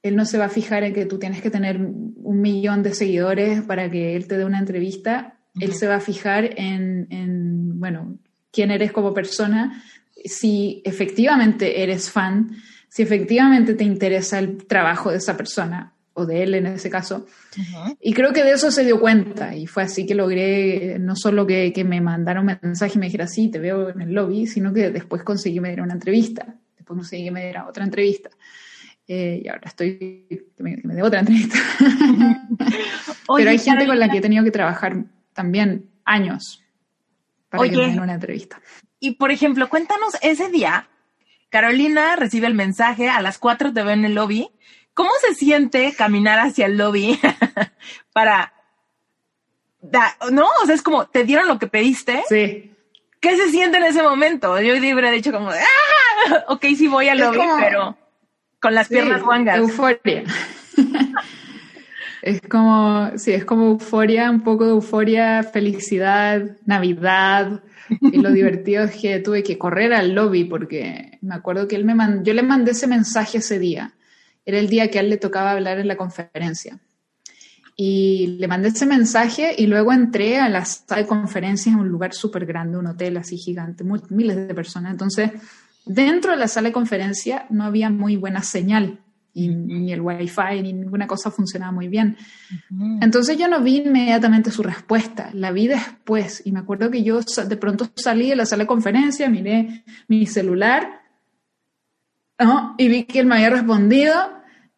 él no se va a fijar en que tú tienes que tener un millón de seguidores para que él te dé una entrevista, él se va a fijar en, en, bueno, quién eres como persona, si efectivamente eres fan, si efectivamente te interesa el trabajo de esa persona o de él en ese caso. Y creo que de eso se dio cuenta y fue así que logré no solo que, que, me mandara un mensaje y me dijera, sí, te veo en el lobby, sino que después conseguí me diera una entrevista, después conseguí que me diera otra entrevista. Eh, y ahora estoy, que me, dé otra entrevista. Pero hay gente con la que he tenido que trabajar también años para que me den una entrevista. Y por ejemplo, cuéntanos ese día, Carolina recibe el mensaje, a las 4 te veo en el lobby, ¿Cómo se siente caminar hacia el lobby para... ¿No? O sea, es como, ¿te dieron lo que pediste? Sí. ¿Qué se siente en ese momento? Yo hubiera dicho como, ¡ah! Ok, sí voy al lobby, pero con las piernas guangas. Euforia. es como, sí, es como euforia, un poco de euforia, felicidad, Navidad. Y lo divertido es que tuve que correr al lobby porque me acuerdo que él me mandó, yo le mandé ese mensaje ese día era el día que a él le tocaba hablar en la conferencia. Y le mandé ese mensaje y luego entré a la sala de conferencias en un lugar súper grande, un hotel así gigante, miles de personas. Entonces, dentro de la sala de conferencia no había muy buena señal y ni el wifi ni ninguna cosa funcionaba muy bien. Entonces yo no vi inmediatamente su respuesta, la vi después y me acuerdo que yo de pronto salí de la sala de conferencia, miré mi celular y vi que él me había respondido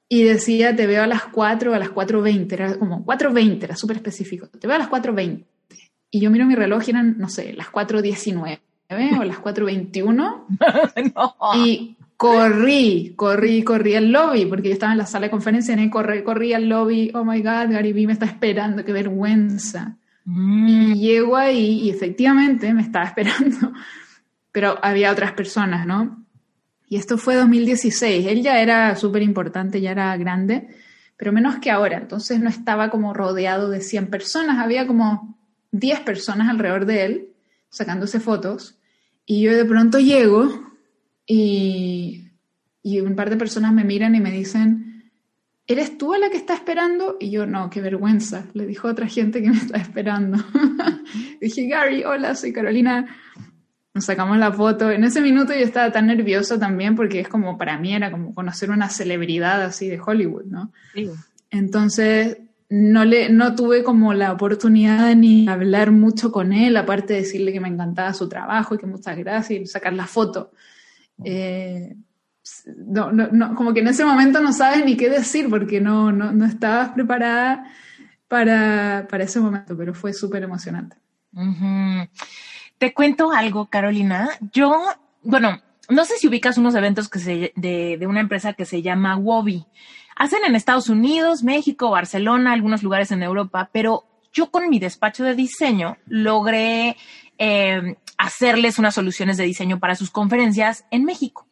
y decía, te veo a las 4 a las 4.20, era como 4.20, era súper específico, te veo a las 4.20. Y yo miro mi reloj y eran, no sé, las 4.19 o las 4.21. Y corrí, corrí, corrí al lobby, porque yo estaba en la sala de conferencia y corrí, corrí al lobby, oh my God, Gary Vee me está esperando, qué vergüenza. Mm. Y llego ahí y efectivamente me estaba esperando, pero había otras personas, ¿no? Y esto fue 2016. Él ya era súper importante, ya era grande, pero menos que ahora. Entonces no estaba como rodeado de 100 personas, había como 10 personas alrededor de él sacándose fotos. Y yo de pronto llego y, y un par de personas me miran y me dicen, ¿eres tú a la que está esperando? Y yo, no, qué vergüenza, le dijo a otra gente que me está esperando. dije, Gary, hola, soy Carolina. Nos sacamos la foto. En ese minuto yo estaba tan nerviosa también porque es como, para mí era como conocer una celebridad así de Hollywood, ¿no? Sí. Entonces, no, le, no tuve como la oportunidad de ni hablar mucho con él, aparte de decirle que me encantaba su trabajo y que muchas gracias y sacar la foto. Eh, no, no, como que en ese momento no sabes ni qué decir porque no, no, no estabas preparada para, para, ese momento, pero fue súper emocionante. Te cuento algo, Carolina. Yo, bueno, no sé si ubicas unos eventos que se, de, una empresa que se llama Wobby. Hacen en Estados Unidos, México, Barcelona, algunos lugares en Europa, pero yo con mi despacho de diseño logré eh, hacerles unas soluciones de diseño para sus conferencias en México.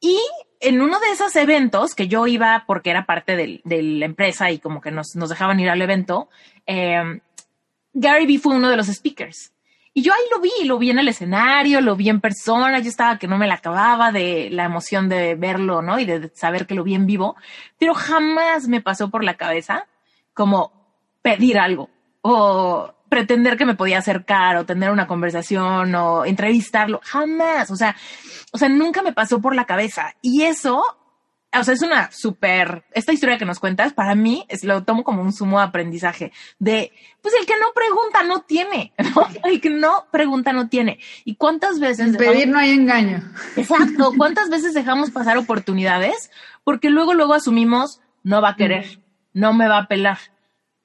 Y en uno de esos eventos que yo iba porque era parte de la empresa y como que nos, dejaban ir al evento, eh, Gary Vee fue uno de los speakers. Y yo ahí lo vi, lo vi en el escenario, lo vi en persona, yo estaba que no me la acababa de la emoción de verlo, ¿no? Y de saber que lo vi en vivo, pero jamás me pasó por la cabeza como pedir algo o pretender que me podía acercar o tener una conversación o entrevistarlo, jamás, o sea, o sea, nunca me pasó por la cabeza. Y eso o sea, es una súper, esta historia que nos cuentas, para mí es, lo tomo como un sumo aprendizaje de, pues el que no pregunta no tiene, el que no pregunta no tiene. ¿Y cuántas veces... En pedir no hay engaño. Exacto, ¿cuántas veces dejamos pasar oportunidades? Porque luego, luego asumimos, no va a querer, no me va a pelar,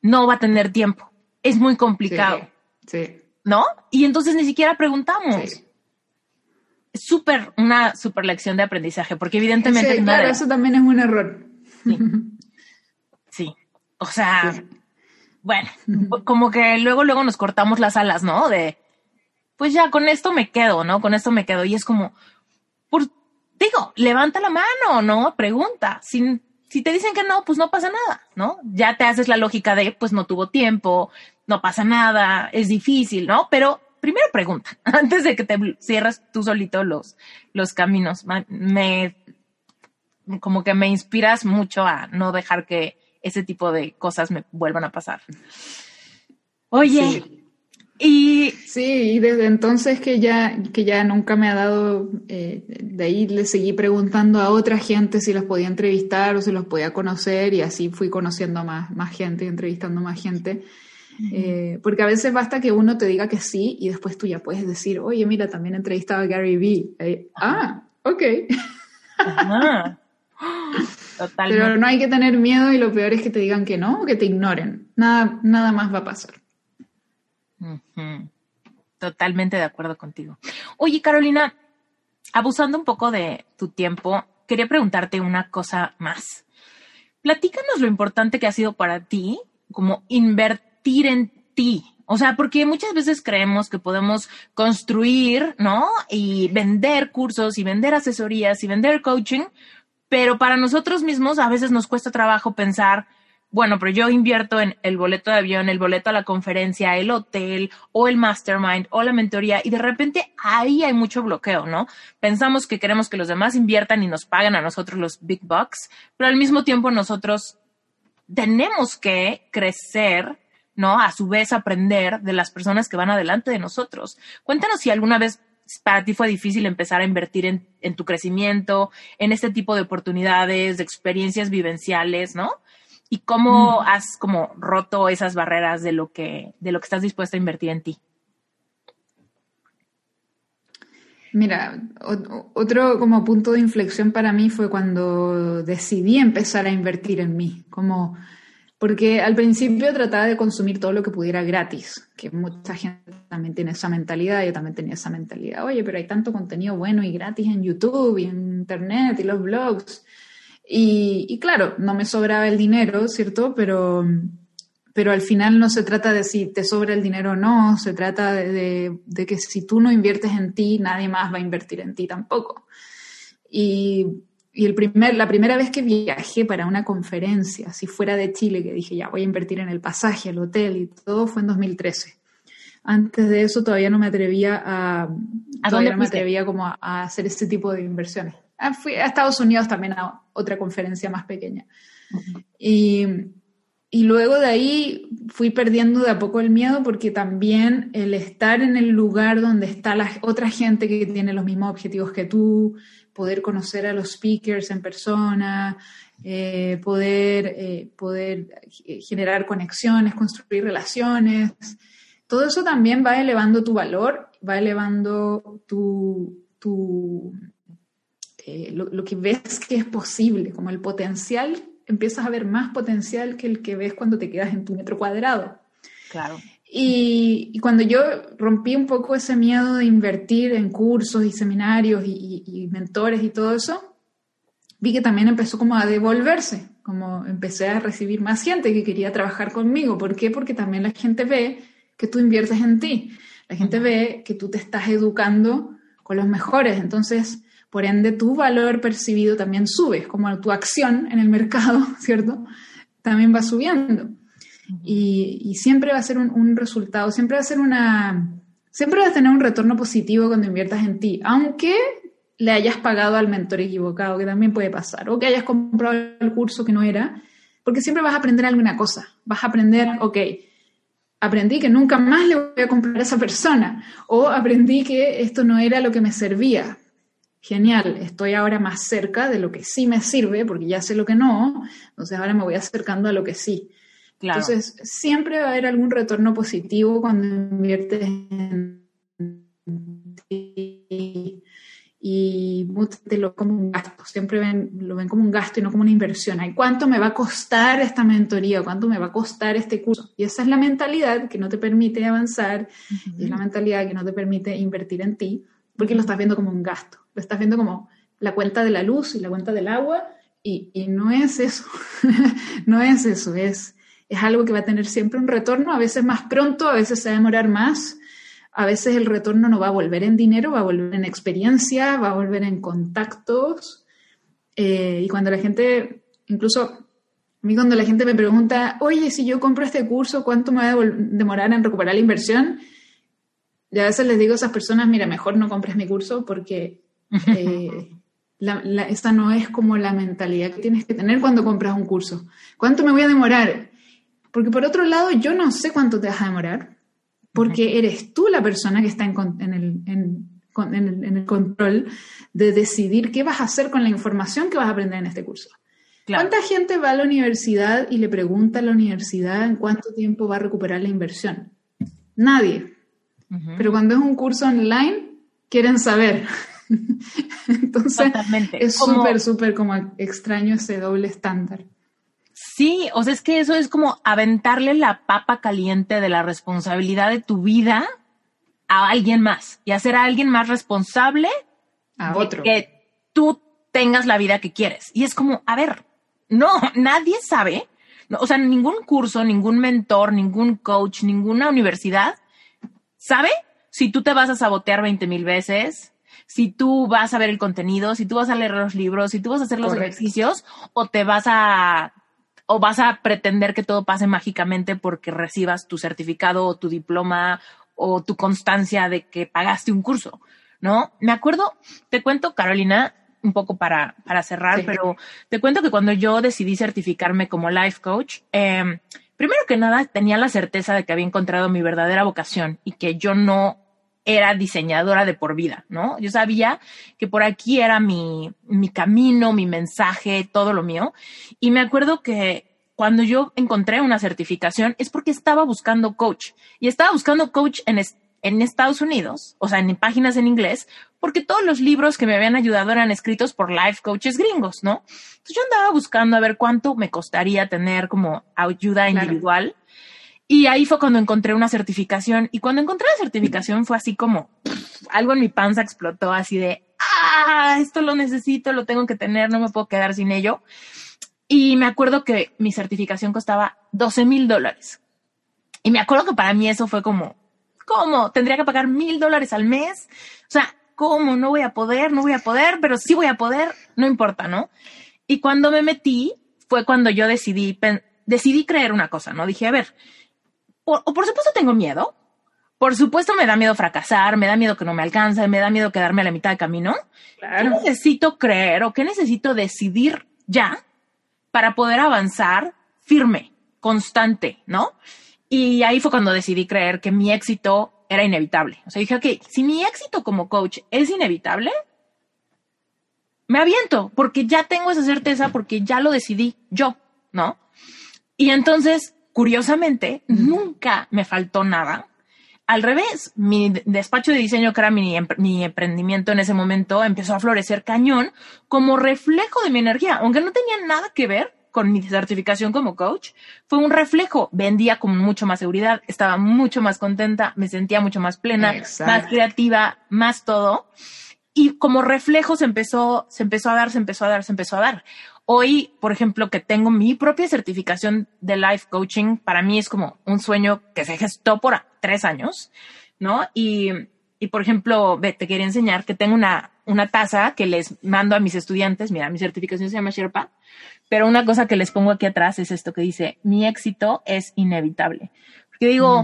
no va a tener tiempo, es muy complicado. Sí. ¿No? Y entonces ni siquiera preguntamos súper, una súper lección de aprendizaje, porque evidentemente... Sí, claro, eso también es un error. Sí. O sea, bueno, como que luego, luego nos cortamos las alas, ¿no? De, pues ya, con esto me quedo, ¿no? Con esto me quedo. Y es como, por, digo, levanta la mano, ¿no? Pregunta. Si, si te dicen que no, pues no pasa nada, ¿no? Ya te haces la lógica de, pues no tuvo tiempo, no pasa nada, es difícil, ¿no? Pero primero pregunta, antes de que te cierres tú solito los, los caminos. Me, como que me inspiras mucho a no dejar que ese tipo de cosas me vuelvan a pasar. Oye, y... Sí, y desde entonces que ya, que ya nunca me ha dado, eh, de ahí le seguí preguntando a otra gente si los podía entrevistar o si los podía conocer y así fui conociendo a más, más gente y entrevistando más gente. Eh, porque a veces basta que uno te diga que sí y después tú ya puedes decir, oye, mira, también he entrevistado a Gary Vee. Eh, ah, ok. Pero no hay que tener miedo y lo peor es que te digan que no o que te ignoren. Nada, nada más va a pasar. Totalmente de acuerdo contigo. Oye, Carolina, abusando un poco de tu tiempo, quería preguntarte una cosa más. Platícanos lo importante que ha sido para ti como invertir en ti. O sea, porque muchas veces creemos que podemos construir, ¿no? Y vender cursos y vender asesorías y vender coaching, pero para nosotros mismos a veces nos cuesta trabajo pensar, bueno, pero yo invierto en el boleto de avión, el boleto a la conferencia, el hotel o el mastermind o la mentoría y de repente ahí hay mucho bloqueo, ¿no? Pensamos que queremos que los demás inviertan y nos paguen a nosotros los big bucks, pero al mismo tiempo nosotros tenemos que crecer ¿no? A su vez aprender de las personas que van adelante de nosotros. Cuéntanos si alguna vez para ti fue difícil empezar a invertir en, tu crecimiento, en este tipo de oportunidades, de experiencias vivenciales, ¿no? Y cómo has como roto esas barreras de lo que, de lo que estás dispuesta a invertir en ti. Mira, otro como punto de inflexión para mí fue cuando decidí empezar a invertir en mí, como porque al principio trataba de consumir todo lo que pudiera gratis, que mucha gente también tiene esa mentalidad, yo también tenía esa mentalidad, oye, pero hay tanto contenido bueno y gratis en YouTube y en Internet y los blogs. Y, claro, no me sobraba el dinero, ¿cierto? Pero, pero al final no se trata de si te sobra el dinero o no, se trata de, de que si tú no inviertes en ti, nadie más va a invertir en ti tampoco. Y y el primer, la primera vez que viajé para una conferencia, si fuera de Chile, que dije, ya voy a invertir en el pasaje, el hotel y todo, fue en 2013. Antes de eso todavía no me atrevía a, ¿A todavía no me atrevía como a, hacer este tipo de inversiones. Ah, fui a Estados Unidos también a otra conferencia más pequeña. y, y, luego de ahí fui perdiendo de a poco el miedo porque también el estar en el lugar donde está la otra gente que tiene los mismos objetivos que tú, poder conocer a los speakers en persona, eh, poder, eh, poder generar conexiones, construir relaciones, todo eso también va elevando tu valor, va elevando tu, tu eh, lo, que ves que es posible, como el potencial, empiezas a ver más potencial que el que ves cuando te quedas en tu metro cuadrado. Claro. Y, cuando yo rompí un poco ese miedo de invertir en cursos y seminarios y, mentores y todo eso, vi que también empezó como a devolverse, como empecé a recibir más gente que quería trabajar conmigo. ¿Por qué? Porque también la gente ve que tú inviertes en ti, la gente ve que tú te estás educando con los mejores, entonces por ende, tu valor percibido también sube, como tu acción en el mercado, ¿cierto? También va subiendo. Y, siempre va a ser un, resultado, siempre va a ser una... Siempre vas a tener un retorno positivo cuando inviertas en ti, aunque le hayas pagado al mentor equivocado, que también puede pasar, o que hayas comprado el curso que no era, porque siempre vas a aprender alguna cosa. Vas a aprender, ok, aprendí que nunca más le voy a comprar a esa persona, o aprendí que esto no era lo que me servía, genial, estoy ahora más cerca de lo que sí me sirve, porque ya sé lo que no, entonces ahora me voy acercando a lo que sí. Entonces, siempre va a haber algún retorno positivo cuando inviertes en ti y te lo como un gasto, siempre ven, lo ven como un gasto y no como una inversión. ¿Y cuánto me va a costar esta mentoría? ¿Cuánto me va a costar este curso? Y esa es la mentalidad que no te permite avanzar, y es la mentalidad que no te permite invertir en ti, porque lo estás viendo como un gasto lo estás viendo como la cuenta de la luz y la cuenta del agua, y, no es eso, no es eso, es, es algo que va a tener siempre un retorno, a veces más pronto, a veces se va a demorar más, a veces el retorno no va a volver en dinero, va a volver en experiencia, va a volver en contactos, eh, y cuando la gente, incluso a mí cuando la gente me pregunta, oye, si yo compro este curso, ¿cuánto me va a demorar en recuperar la inversión? Y a veces les digo a esas personas, mira, mejor no compres mi curso porque eh, esta no es como la mentalidad que tienes que tener cuando compras un curso. ¿Cuánto me voy a demorar? Porque por otro lado, yo no sé cuánto te vas a demorar, porque eres tú la persona que está en, el, control de decidir qué vas a hacer con la información que vas a aprender en este curso. ¿Cuánta gente va a la universidad y le pregunta a la universidad en cuánto tiempo va a recuperar la inversión? Nadie. Pero cuando es un curso online, quieren saber. Entonces, es súper, súper como extraño ese doble estándar. Sí, o sea, es que eso es como aventarle la papa caliente de la responsabilidad de tu vida a alguien más y hacer a alguien más responsable a otro. que tú tengas la vida que quieres. Y es como, a ver, no, nadie sabe, o sea, ningún curso, ningún mentor, ningún coach, ninguna universidad sabe si tú te vas a sabotear 20 mil veces, si tú vas a ver el contenido, si tú vas a leer los libros, si tú vas a hacer los ejercicios o te vas a o vas a pretender que todo pase mágicamente porque recibas tu certificado o tu diploma o tu constancia de que pagaste un curso, ¿no? Me acuerdo, te cuento, Carolina, un poco para, para cerrar, pero te cuento que cuando yo decidí certificarme como life coach, em, primero que nada tenía la certeza de que había encontrado mi verdadera vocación y que yo no era diseñadora de por vida, ¿no? Yo sabía que por aquí era mi, mi camino, mi mensaje, todo lo mío. Y me acuerdo que cuando yo encontré una certificación es porque estaba buscando coach y estaba buscando coach en, en Estados Unidos, o sea, en páginas en inglés, porque todos los libros que me habían ayudado eran escritos por life coaches gringos, ¿no? Entonces yo andaba buscando a ver cuánto me costaría tener como ayuda individual. Y ahí fue cuando encontré una certificación. Y cuando encontré la certificación fue así como algo en mi panza explotó, así de, ah, esto lo necesito, lo tengo que tener, no me puedo quedar sin ello. Y me acuerdo que mi certificación costaba 12 mil dólares. Y me acuerdo que para mí eso fue como, ¿cómo? ¿Tendría que pagar mil dólares al mes? O sea, ¿cómo? No voy a poder, no voy a poder, pero sí voy a poder, no importa, ¿no? Y cuando me metí fue cuando yo decidí, decidí creer una cosa, ¿no? Dije, a ver, o, por supuesto tengo miedo, por supuesto me da miedo fracasar, me da miedo que no me alcance, me da miedo quedarme a la mitad del camino. ¿Qué necesito creer o qué necesito decidir ya para poder avanzar firme, constante, ¿no? Y ahí fue cuando decidí creer que mi éxito era inevitable. O sea, dije, ok, si mi éxito como coach es inevitable, me aviento, porque ya tengo esa certeza, porque ya lo decidí yo, ¿no? Y entonces, curiosamente, nunca me faltó nada. Al revés, mi despacho de diseño, que era mi, mi, emprendimiento en ese momento, empezó a florecer cañón como reflejo de mi energía, aunque no tenía nada que ver con mi certificación como coach, fue un reflejo. Vendía con mucho más seguridad, estaba mucho más contenta, me sentía mucho más plena, más creativa, más todo. Y como reflejo se empezó, se empezó a dar, se empezó a dar, se empezó a dar. Hoy, por ejemplo, que tengo mi propia certificación de life coaching, para mí es como un sueño que se gestó por tres años, ¿no? Y, y por ejemplo, te quería enseñar que tengo una, una taza que les mando a mis estudiantes. Mira, mi certificación se llama Sherpa pero una cosa que les pongo aquí atrás es esto que dice, mi éxito es inevitable. Porque digo,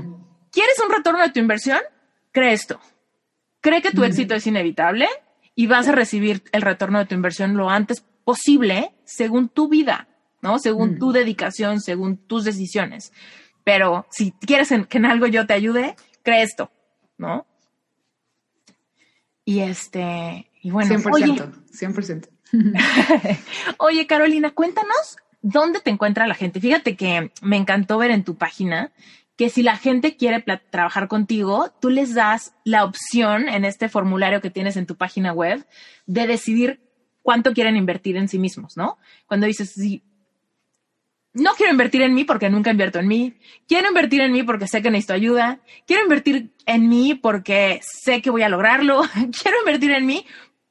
¿quieres un retorno de tu inversión? Cree esto. Cree que tu éxito es inevitable y vas a recibir el retorno de tu inversión lo antes posible según tu vida, ¿no? Según tu dedicación, según tus decisiones. Pero si quieres que en algo yo te ayude, cree esto, ¿no? Y este, y bueno, 100%, oye, 100%. Oye, Carolina, cuéntanos dónde te encuentra la gente. Fíjate que me encantó ver en tu página que si la gente quiere trabajar contigo, tú les das la opción en este formulario que tienes en tu página web de decidir cuánto quieren invertir en sí mismos, ¿no? Cuando dices, sí, no quiero invertir en mí porque nunca invierto en mí, quiero invertir en mí porque sé que necesito ayuda, quiero invertir en mí porque sé que voy a lograrlo, quiero invertir en mí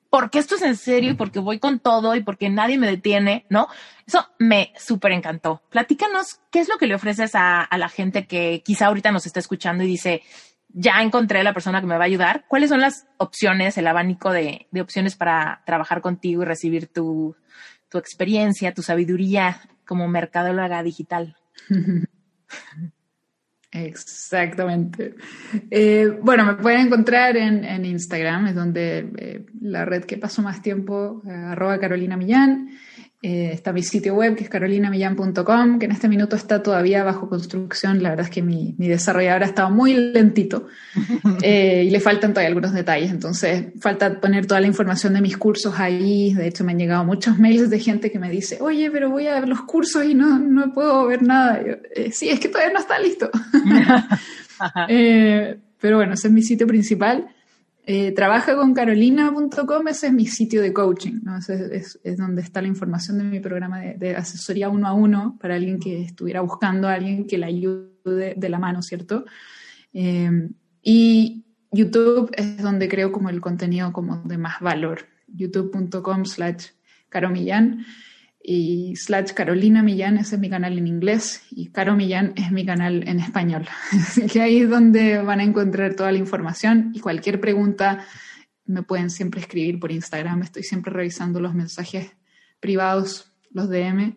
porque esto es en serio y porque voy con todo y porque nadie me detiene, ¿no? Eso me súper encantó. Platícanos qué es lo que le ofreces a, la gente que quizá ahorita nos está escuchando y dice, ya encontré la persona que me va a ayudar. ¿Cuáles son las opciones, el abanico de, opciones para trabajar contigo y recibir tu, tu experiencia, tu sabiduría como mercadóloga digital? Exactamente. Eh, bueno, me pueden encontrar en, Instagram, es donde eh, la red que paso más tiempo, eh, arroba Carolina Millán. Eh, está mi sitio web que es carolinamillán.com, que en este minuto está todavía bajo construcción. La verdad es que mi, mi desarrollador ha estado muy lentito eh, y le faltan todavía algunos detalles. Entonces, falta poner toda la información de mis cursos ahí. De hecho, me han llegado muchos mails de gente que me dice, oye, pero voy a ver los cursos y no, no puedo ver nada. Eh, sí, es que todavía no está listo. pero bueno, ese es mi sitio principal. Eh, trabaja con carolina.com, ese es mi sitio de coaching, ¿no? es, donde está la información de mi programa de, asesoría uno a uno para alguien que estuviera buscando a alguien que le ayude de la mano, ¿cierto? Eh, y YouTube es donde creo como el contenido como de más valor, youtube.com slash caromillán y slash Carolina Millán, ese es mi canal en inglés, y Caro Millán es mi canal en español. Así que ahí es donde van a encontrar toda la información y cualquier pregunta me pueden siempre escribir por Instagram. Estoy siempre revisando los mensajes privados, los DM.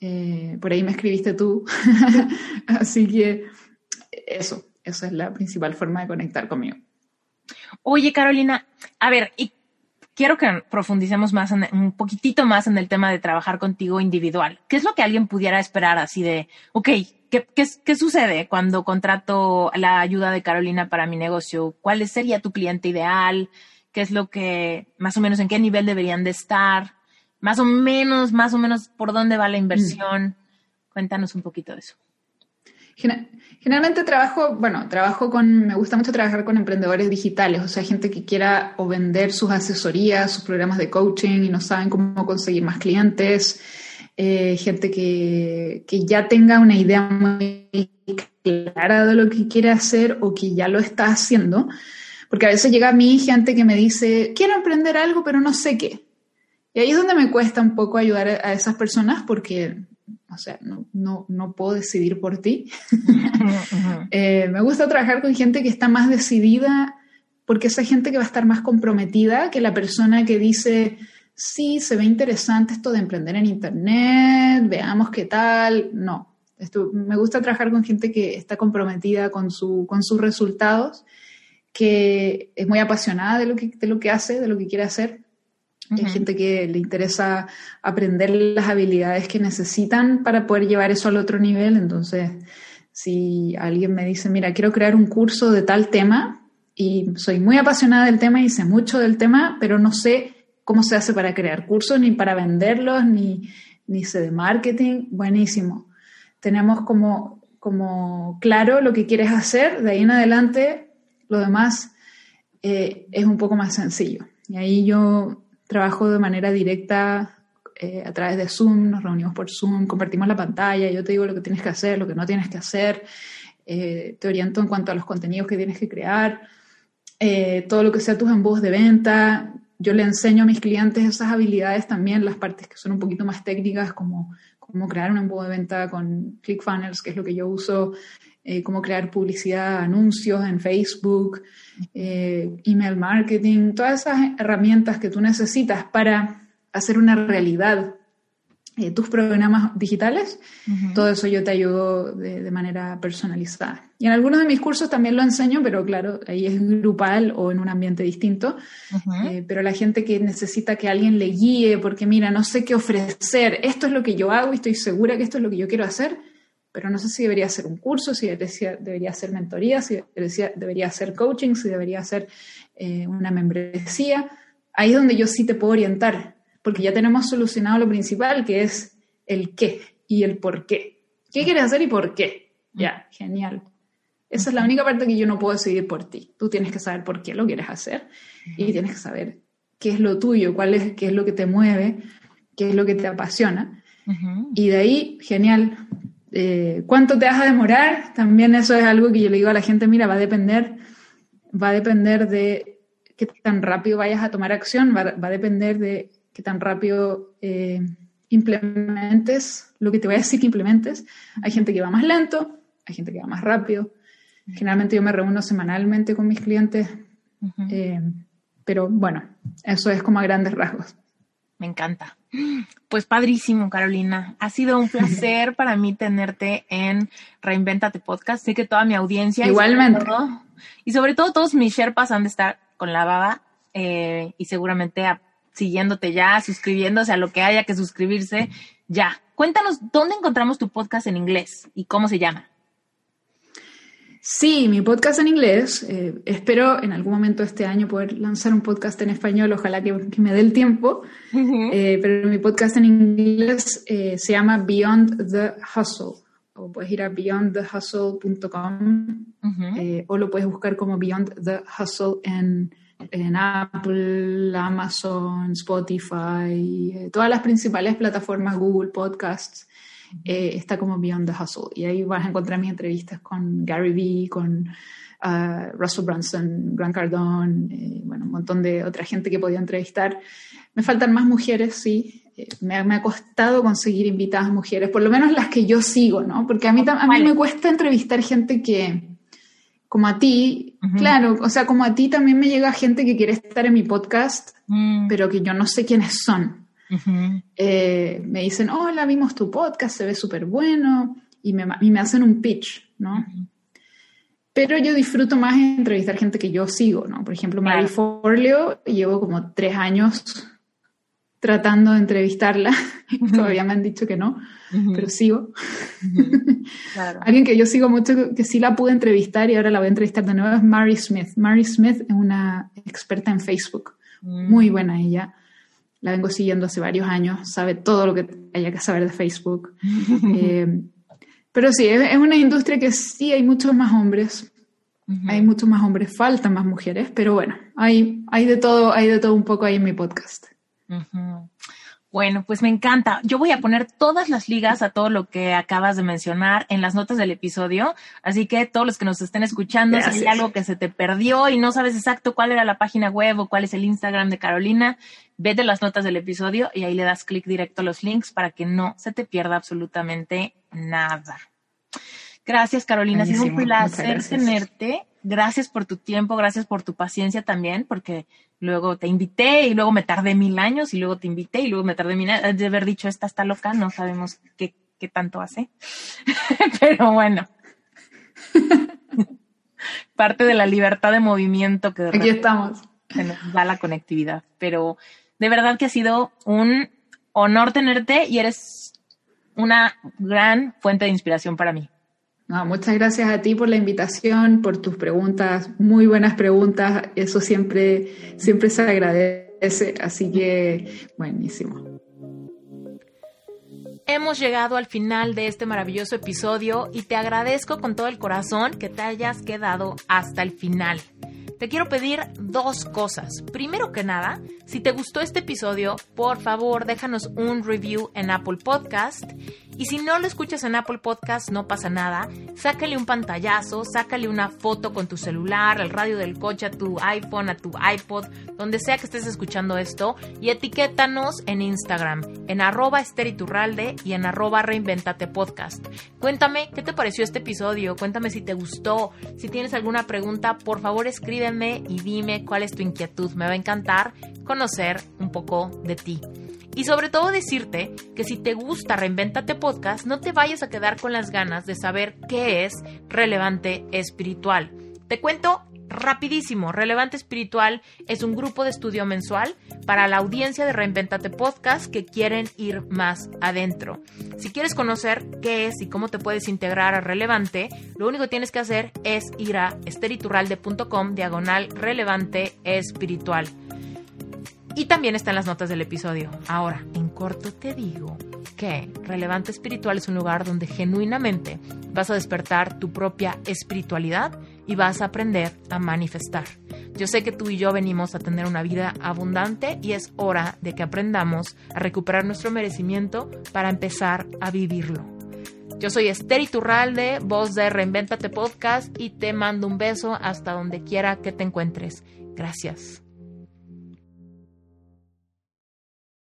Eh, por ahí me escribiste tú. Así que eso, esa es la principal forma de conectar conmigo. Oye, Carolina, a ver, ¿y quiero que profundicemos más en, un poquitito más en el tema de trabajar contigo individual. ¿Qué es lo que alguien pudiera esperar así de, ok, ¿qué, qué, sucede cuando contrato la ayuda de Carolina para mi negocio? ¿Cuál sería tu cliente ideal? ¿Qué es lo que, más o menos, en qué nivel deberían de estar? Más o menos, más o menos, por dónde va la inversión. Cuéntanos un poquito de eso. Generalmente trabajo, bueno, trabajo con, me gusta mucho trabajar con emprendedores digitales, o sea, gente que quiera o vender sus asesorías, sus programas de coaching y no saben cómo conseguir más clientes, eh, gente que, que, ya tenga una idea muy clara de lo que quiere hacer o que ya lo está haciendo, porque a veces llega a mí gente que me dice, quiero emprender algo, pero no sé qué. Y ahí es donde me cuesta un poco ayudar a esas personas porque o sea, no, no, no puedo decidir por ti. Eh, me gusta trabajar con gente que está más decidida, porque esa gente que va a estar más comprometida que la persona que dice, sí, se ve interesante esto de emprender en Internet, veamos qué tal. No, me gusta trabajar con gente que está comprometida con, su, con sus resultados, que es muy apasionada de lo que, de lo que hace, de lo que quiere hacer. Hay gente que le interesa aprender las habilidades que necesitan para poder llevar eso al otro nivel. Entonces, si alguien me dice, mira, quiero crear un curso de tal tema y soy muy apasionada del tema y sé mucho del tema, pero no sé cómo se hace para crear cursos, ni para venderlos, ni, ni sé de marketing, buenísimo. Tenemos como, como claro lo que quieres hacer, de ahí en adelante lo demás eh, es un poco más sencillo. Y ahí yo trabajo de manera directa eh, a través de Zoom, nos reunimos por Zoom, compartimos la pantalla, yo te digo lo que tienes que hacer, lo que no tienes que hacer, eh, te oriento en cuanto a los contenidos que tienes que crear, todo lo que sea tus embudos de venta, yo le enseño a mis clientes esas habilidades también, las partes que son un poquito más técnicas, como crear un embudo de venta con ClickFunnels, que es lo que yo uso, eh, cómo crear publicidad, anuncios en Facebook, eh, email marketing, todas esas herramientas que tú necesitas para hacer una realidad eh, tus programas digitales, todo eso yo te ayudo de, manera personalizada. Y en algunos de mis cursos también lo enseño, pero claro, ahí es grupal o en un ambiente distinto. Eh, pero la gente que necesita que alguien le guíe, porque mira, no sé qué ofrecer, esto es lo que yo hago y estoy segura que esto es lo que yo quiero hacer, pero no sé si debería hacer un curso, si debería, debería hacer mentoría, si debería, debería hacer coaching, si debería hacer eh, una membresía. Ahí es donde yo sí te puedo orientar porque ya tenemos solucionado lo principal, que es el qué y el por qué. ¿Qué quieres hacer y por qué? Ya, genial. Esa es la única parte que yo no puedo decidir por ti. Tú tienes que saber por qué lo quieres hacer y tienes que saber qué es lo tuyo, cuál es, qué es lo que te mueve, qué es lo que te apasiona. Y de ahí, genial. Eh, ¿Cuánto te vas a demorar? También eso es algo que yo le digo a la gente, mira, va a depender, va a depender de qué tan rápido vayas a tomar acción, va a depender de que tan rápido eh, implementes lo que te voy a decir que implementes. Hay gente que va más lento, hay gente que va más rápido. Generalmente yo me reúno semanalmente con mis clientes, eh, pero bueno, eso es como a grandes rasgos. Me encanta. Pues padrísimo, Carolina. Ha sido un placer para mí tenerte en Reinventate Podcast. Sé que toda mi audiencia. Igualmente. Y sobre todo, todos mis Sherpas han de estar con la baba eh, y seguramente a siguiéndote ya, suscribiéndose a lo que haya que suscribirse, ya. Cuéntanos dónde encontramos tu podcast en inglés y cómo se llama. Sí, mi podcast en inglés. Eh, espero en algún momento este año poder lanzar un podcast en español, ojalá que, me dé el tiempo. Eh, pero mi podcast en inglés eh, se llama Beyond the Hustle. O puedes ir a beyondthehustle.com o lo puedes buscar como Beyond the Hustle en en Apple, Amazon, Spotify, eh, todas las principales plataformas, Google Podcasts, eh, está como Beyond the Hustle. Y ahí vas a encontrar mis entrevistas con Gary Vee, con uh, Russell Brunson, Grant Cardone, eh, bueno, un montón de otra gente que podía entrevistar. Me faltan más mujeres, sí. Me, me, ha costado conseguir invitadas mujeres, por lo menos las que yo sigo, ¿no? Porque a mí, a mí me cuesta entrevistar gente que, como a ti, claro, o sea, como a ti también me llega gente que quiere estar en mi podcast, mm. pero que yo no sé quiénes son. Eh, me dicen, hola, vimos tu podcast, se ve súper bueno, y me, y me, hacen un pitch, ¿no? Pero yo disfruto más entrevistar gente que yo sigo, ¿no? Por ejemplo, Mary Forleo, llevo como tres años tratando de entrevistarla, todavía me han dicho que no, pero sigo. Alguien que yo sigo mucho, que sí la pude entrevistar y ahora la voy a entrevistar de nuevo es Mary Smith. Mary Smith es una experta en Facebook, mm. muy buena ella. La vengo siguiendo hace varios años, sabe todo lo que haya que saber de Facebook. Eh, pero sí, es, una industria que sí hay muchos más hombres, hay muchos más hombres, faltan más mujeres, pero bueno, hay, hay de todo, hay de todo un poco ahí en mi podcast. Bueno, pues me encanta. Yo voy a poner todas las ligas a todo lo que acabas de mencionar en las notas del episodio. Así que todos los que nos estén escuchando, si hay algo que se te perdió y no sabes exacto cuál era la página web o cuál es el Instagram de Carolina, vete las notas del episodio y ahí le das clic directo a los links para que no se te pierda absolutamente nada. Gracias, Carolina. Ha sido un placer tenerte. Gracias por tu tiempo, gracias por tu paciencia también, porque luego te invité y luego me tardé mil años y luego te invité y luego me tardé mil años. De haber dicho, esta está loca, no sabemos qué, qué tanto hace. Pero bueno. Parte de la libertad de movimiento que Aquí estamos. Se nos da la conectividad. Pero de verdad que ha sido un honor tenerte y eres una gran fuente de inspiración para mí. Muchas gracias a ti por la invitación, por tus preguntas, muy buenas preguntas, eso siempre, siempre se agradece, así que buenísimo. Hemos llegado al final de este maravilloso episodio y te agradezco con todo el corazón que te hayas quedado hasta el final te quiero pedir dos cosas. Primero que nada, si te gustó este episodio, por favor déjanos un review en Apple Podcast. Y si no lo escuchas en Apple Podcast, no pasa nada. Sácale un pantallazo, sácale una foto con tu celular, el radio del coche, a tu iPhone, a tu iPod, donde sea que estés escuchando esto. Y etiquétanos en Instagram, en arroba esteriturralde y en arroba reinventate podcast. Cuéntame qué te pareció este episodio, cuéntame si te gustó, si tienes alguna pregunta, por favor escribe y dime cuál es tu inquietud. Me va a encantar conocer un poco de ti. Y sobre todo decirte que si te gusta Reinventate Podcast, no te vayas a quedar con las ganas de saber qué es relevante espiritual. Te cuento rapidísimo, Relevante Espiritual es un grupo de estudio mensual para la audiencia de Reinventate Podcast que quieren ir más adentro. Si quieres conocer qué es y cómo te puedes integrar a Relevante, lo único que tienes que hacer es ir a esteriturralde.com diagonal relevante espiritual. Y también está en las notas del episodio. Ahora, en corto te digo que Relevante Espiritual es un lugar donde genuinamente vas a despertar tu propia espiritualidad y vas a aprender a manifestar. Yo sé que tú y yo venimos a tener una vida abundante y es hora de que aprendamos a recuperar nuestro merecimiento para empezar a vivirlo. Yo soy Esther Iturralde, voz de Reinventate Podcast y te mando un beso hasta donde quiera que te encuentres. Gracias.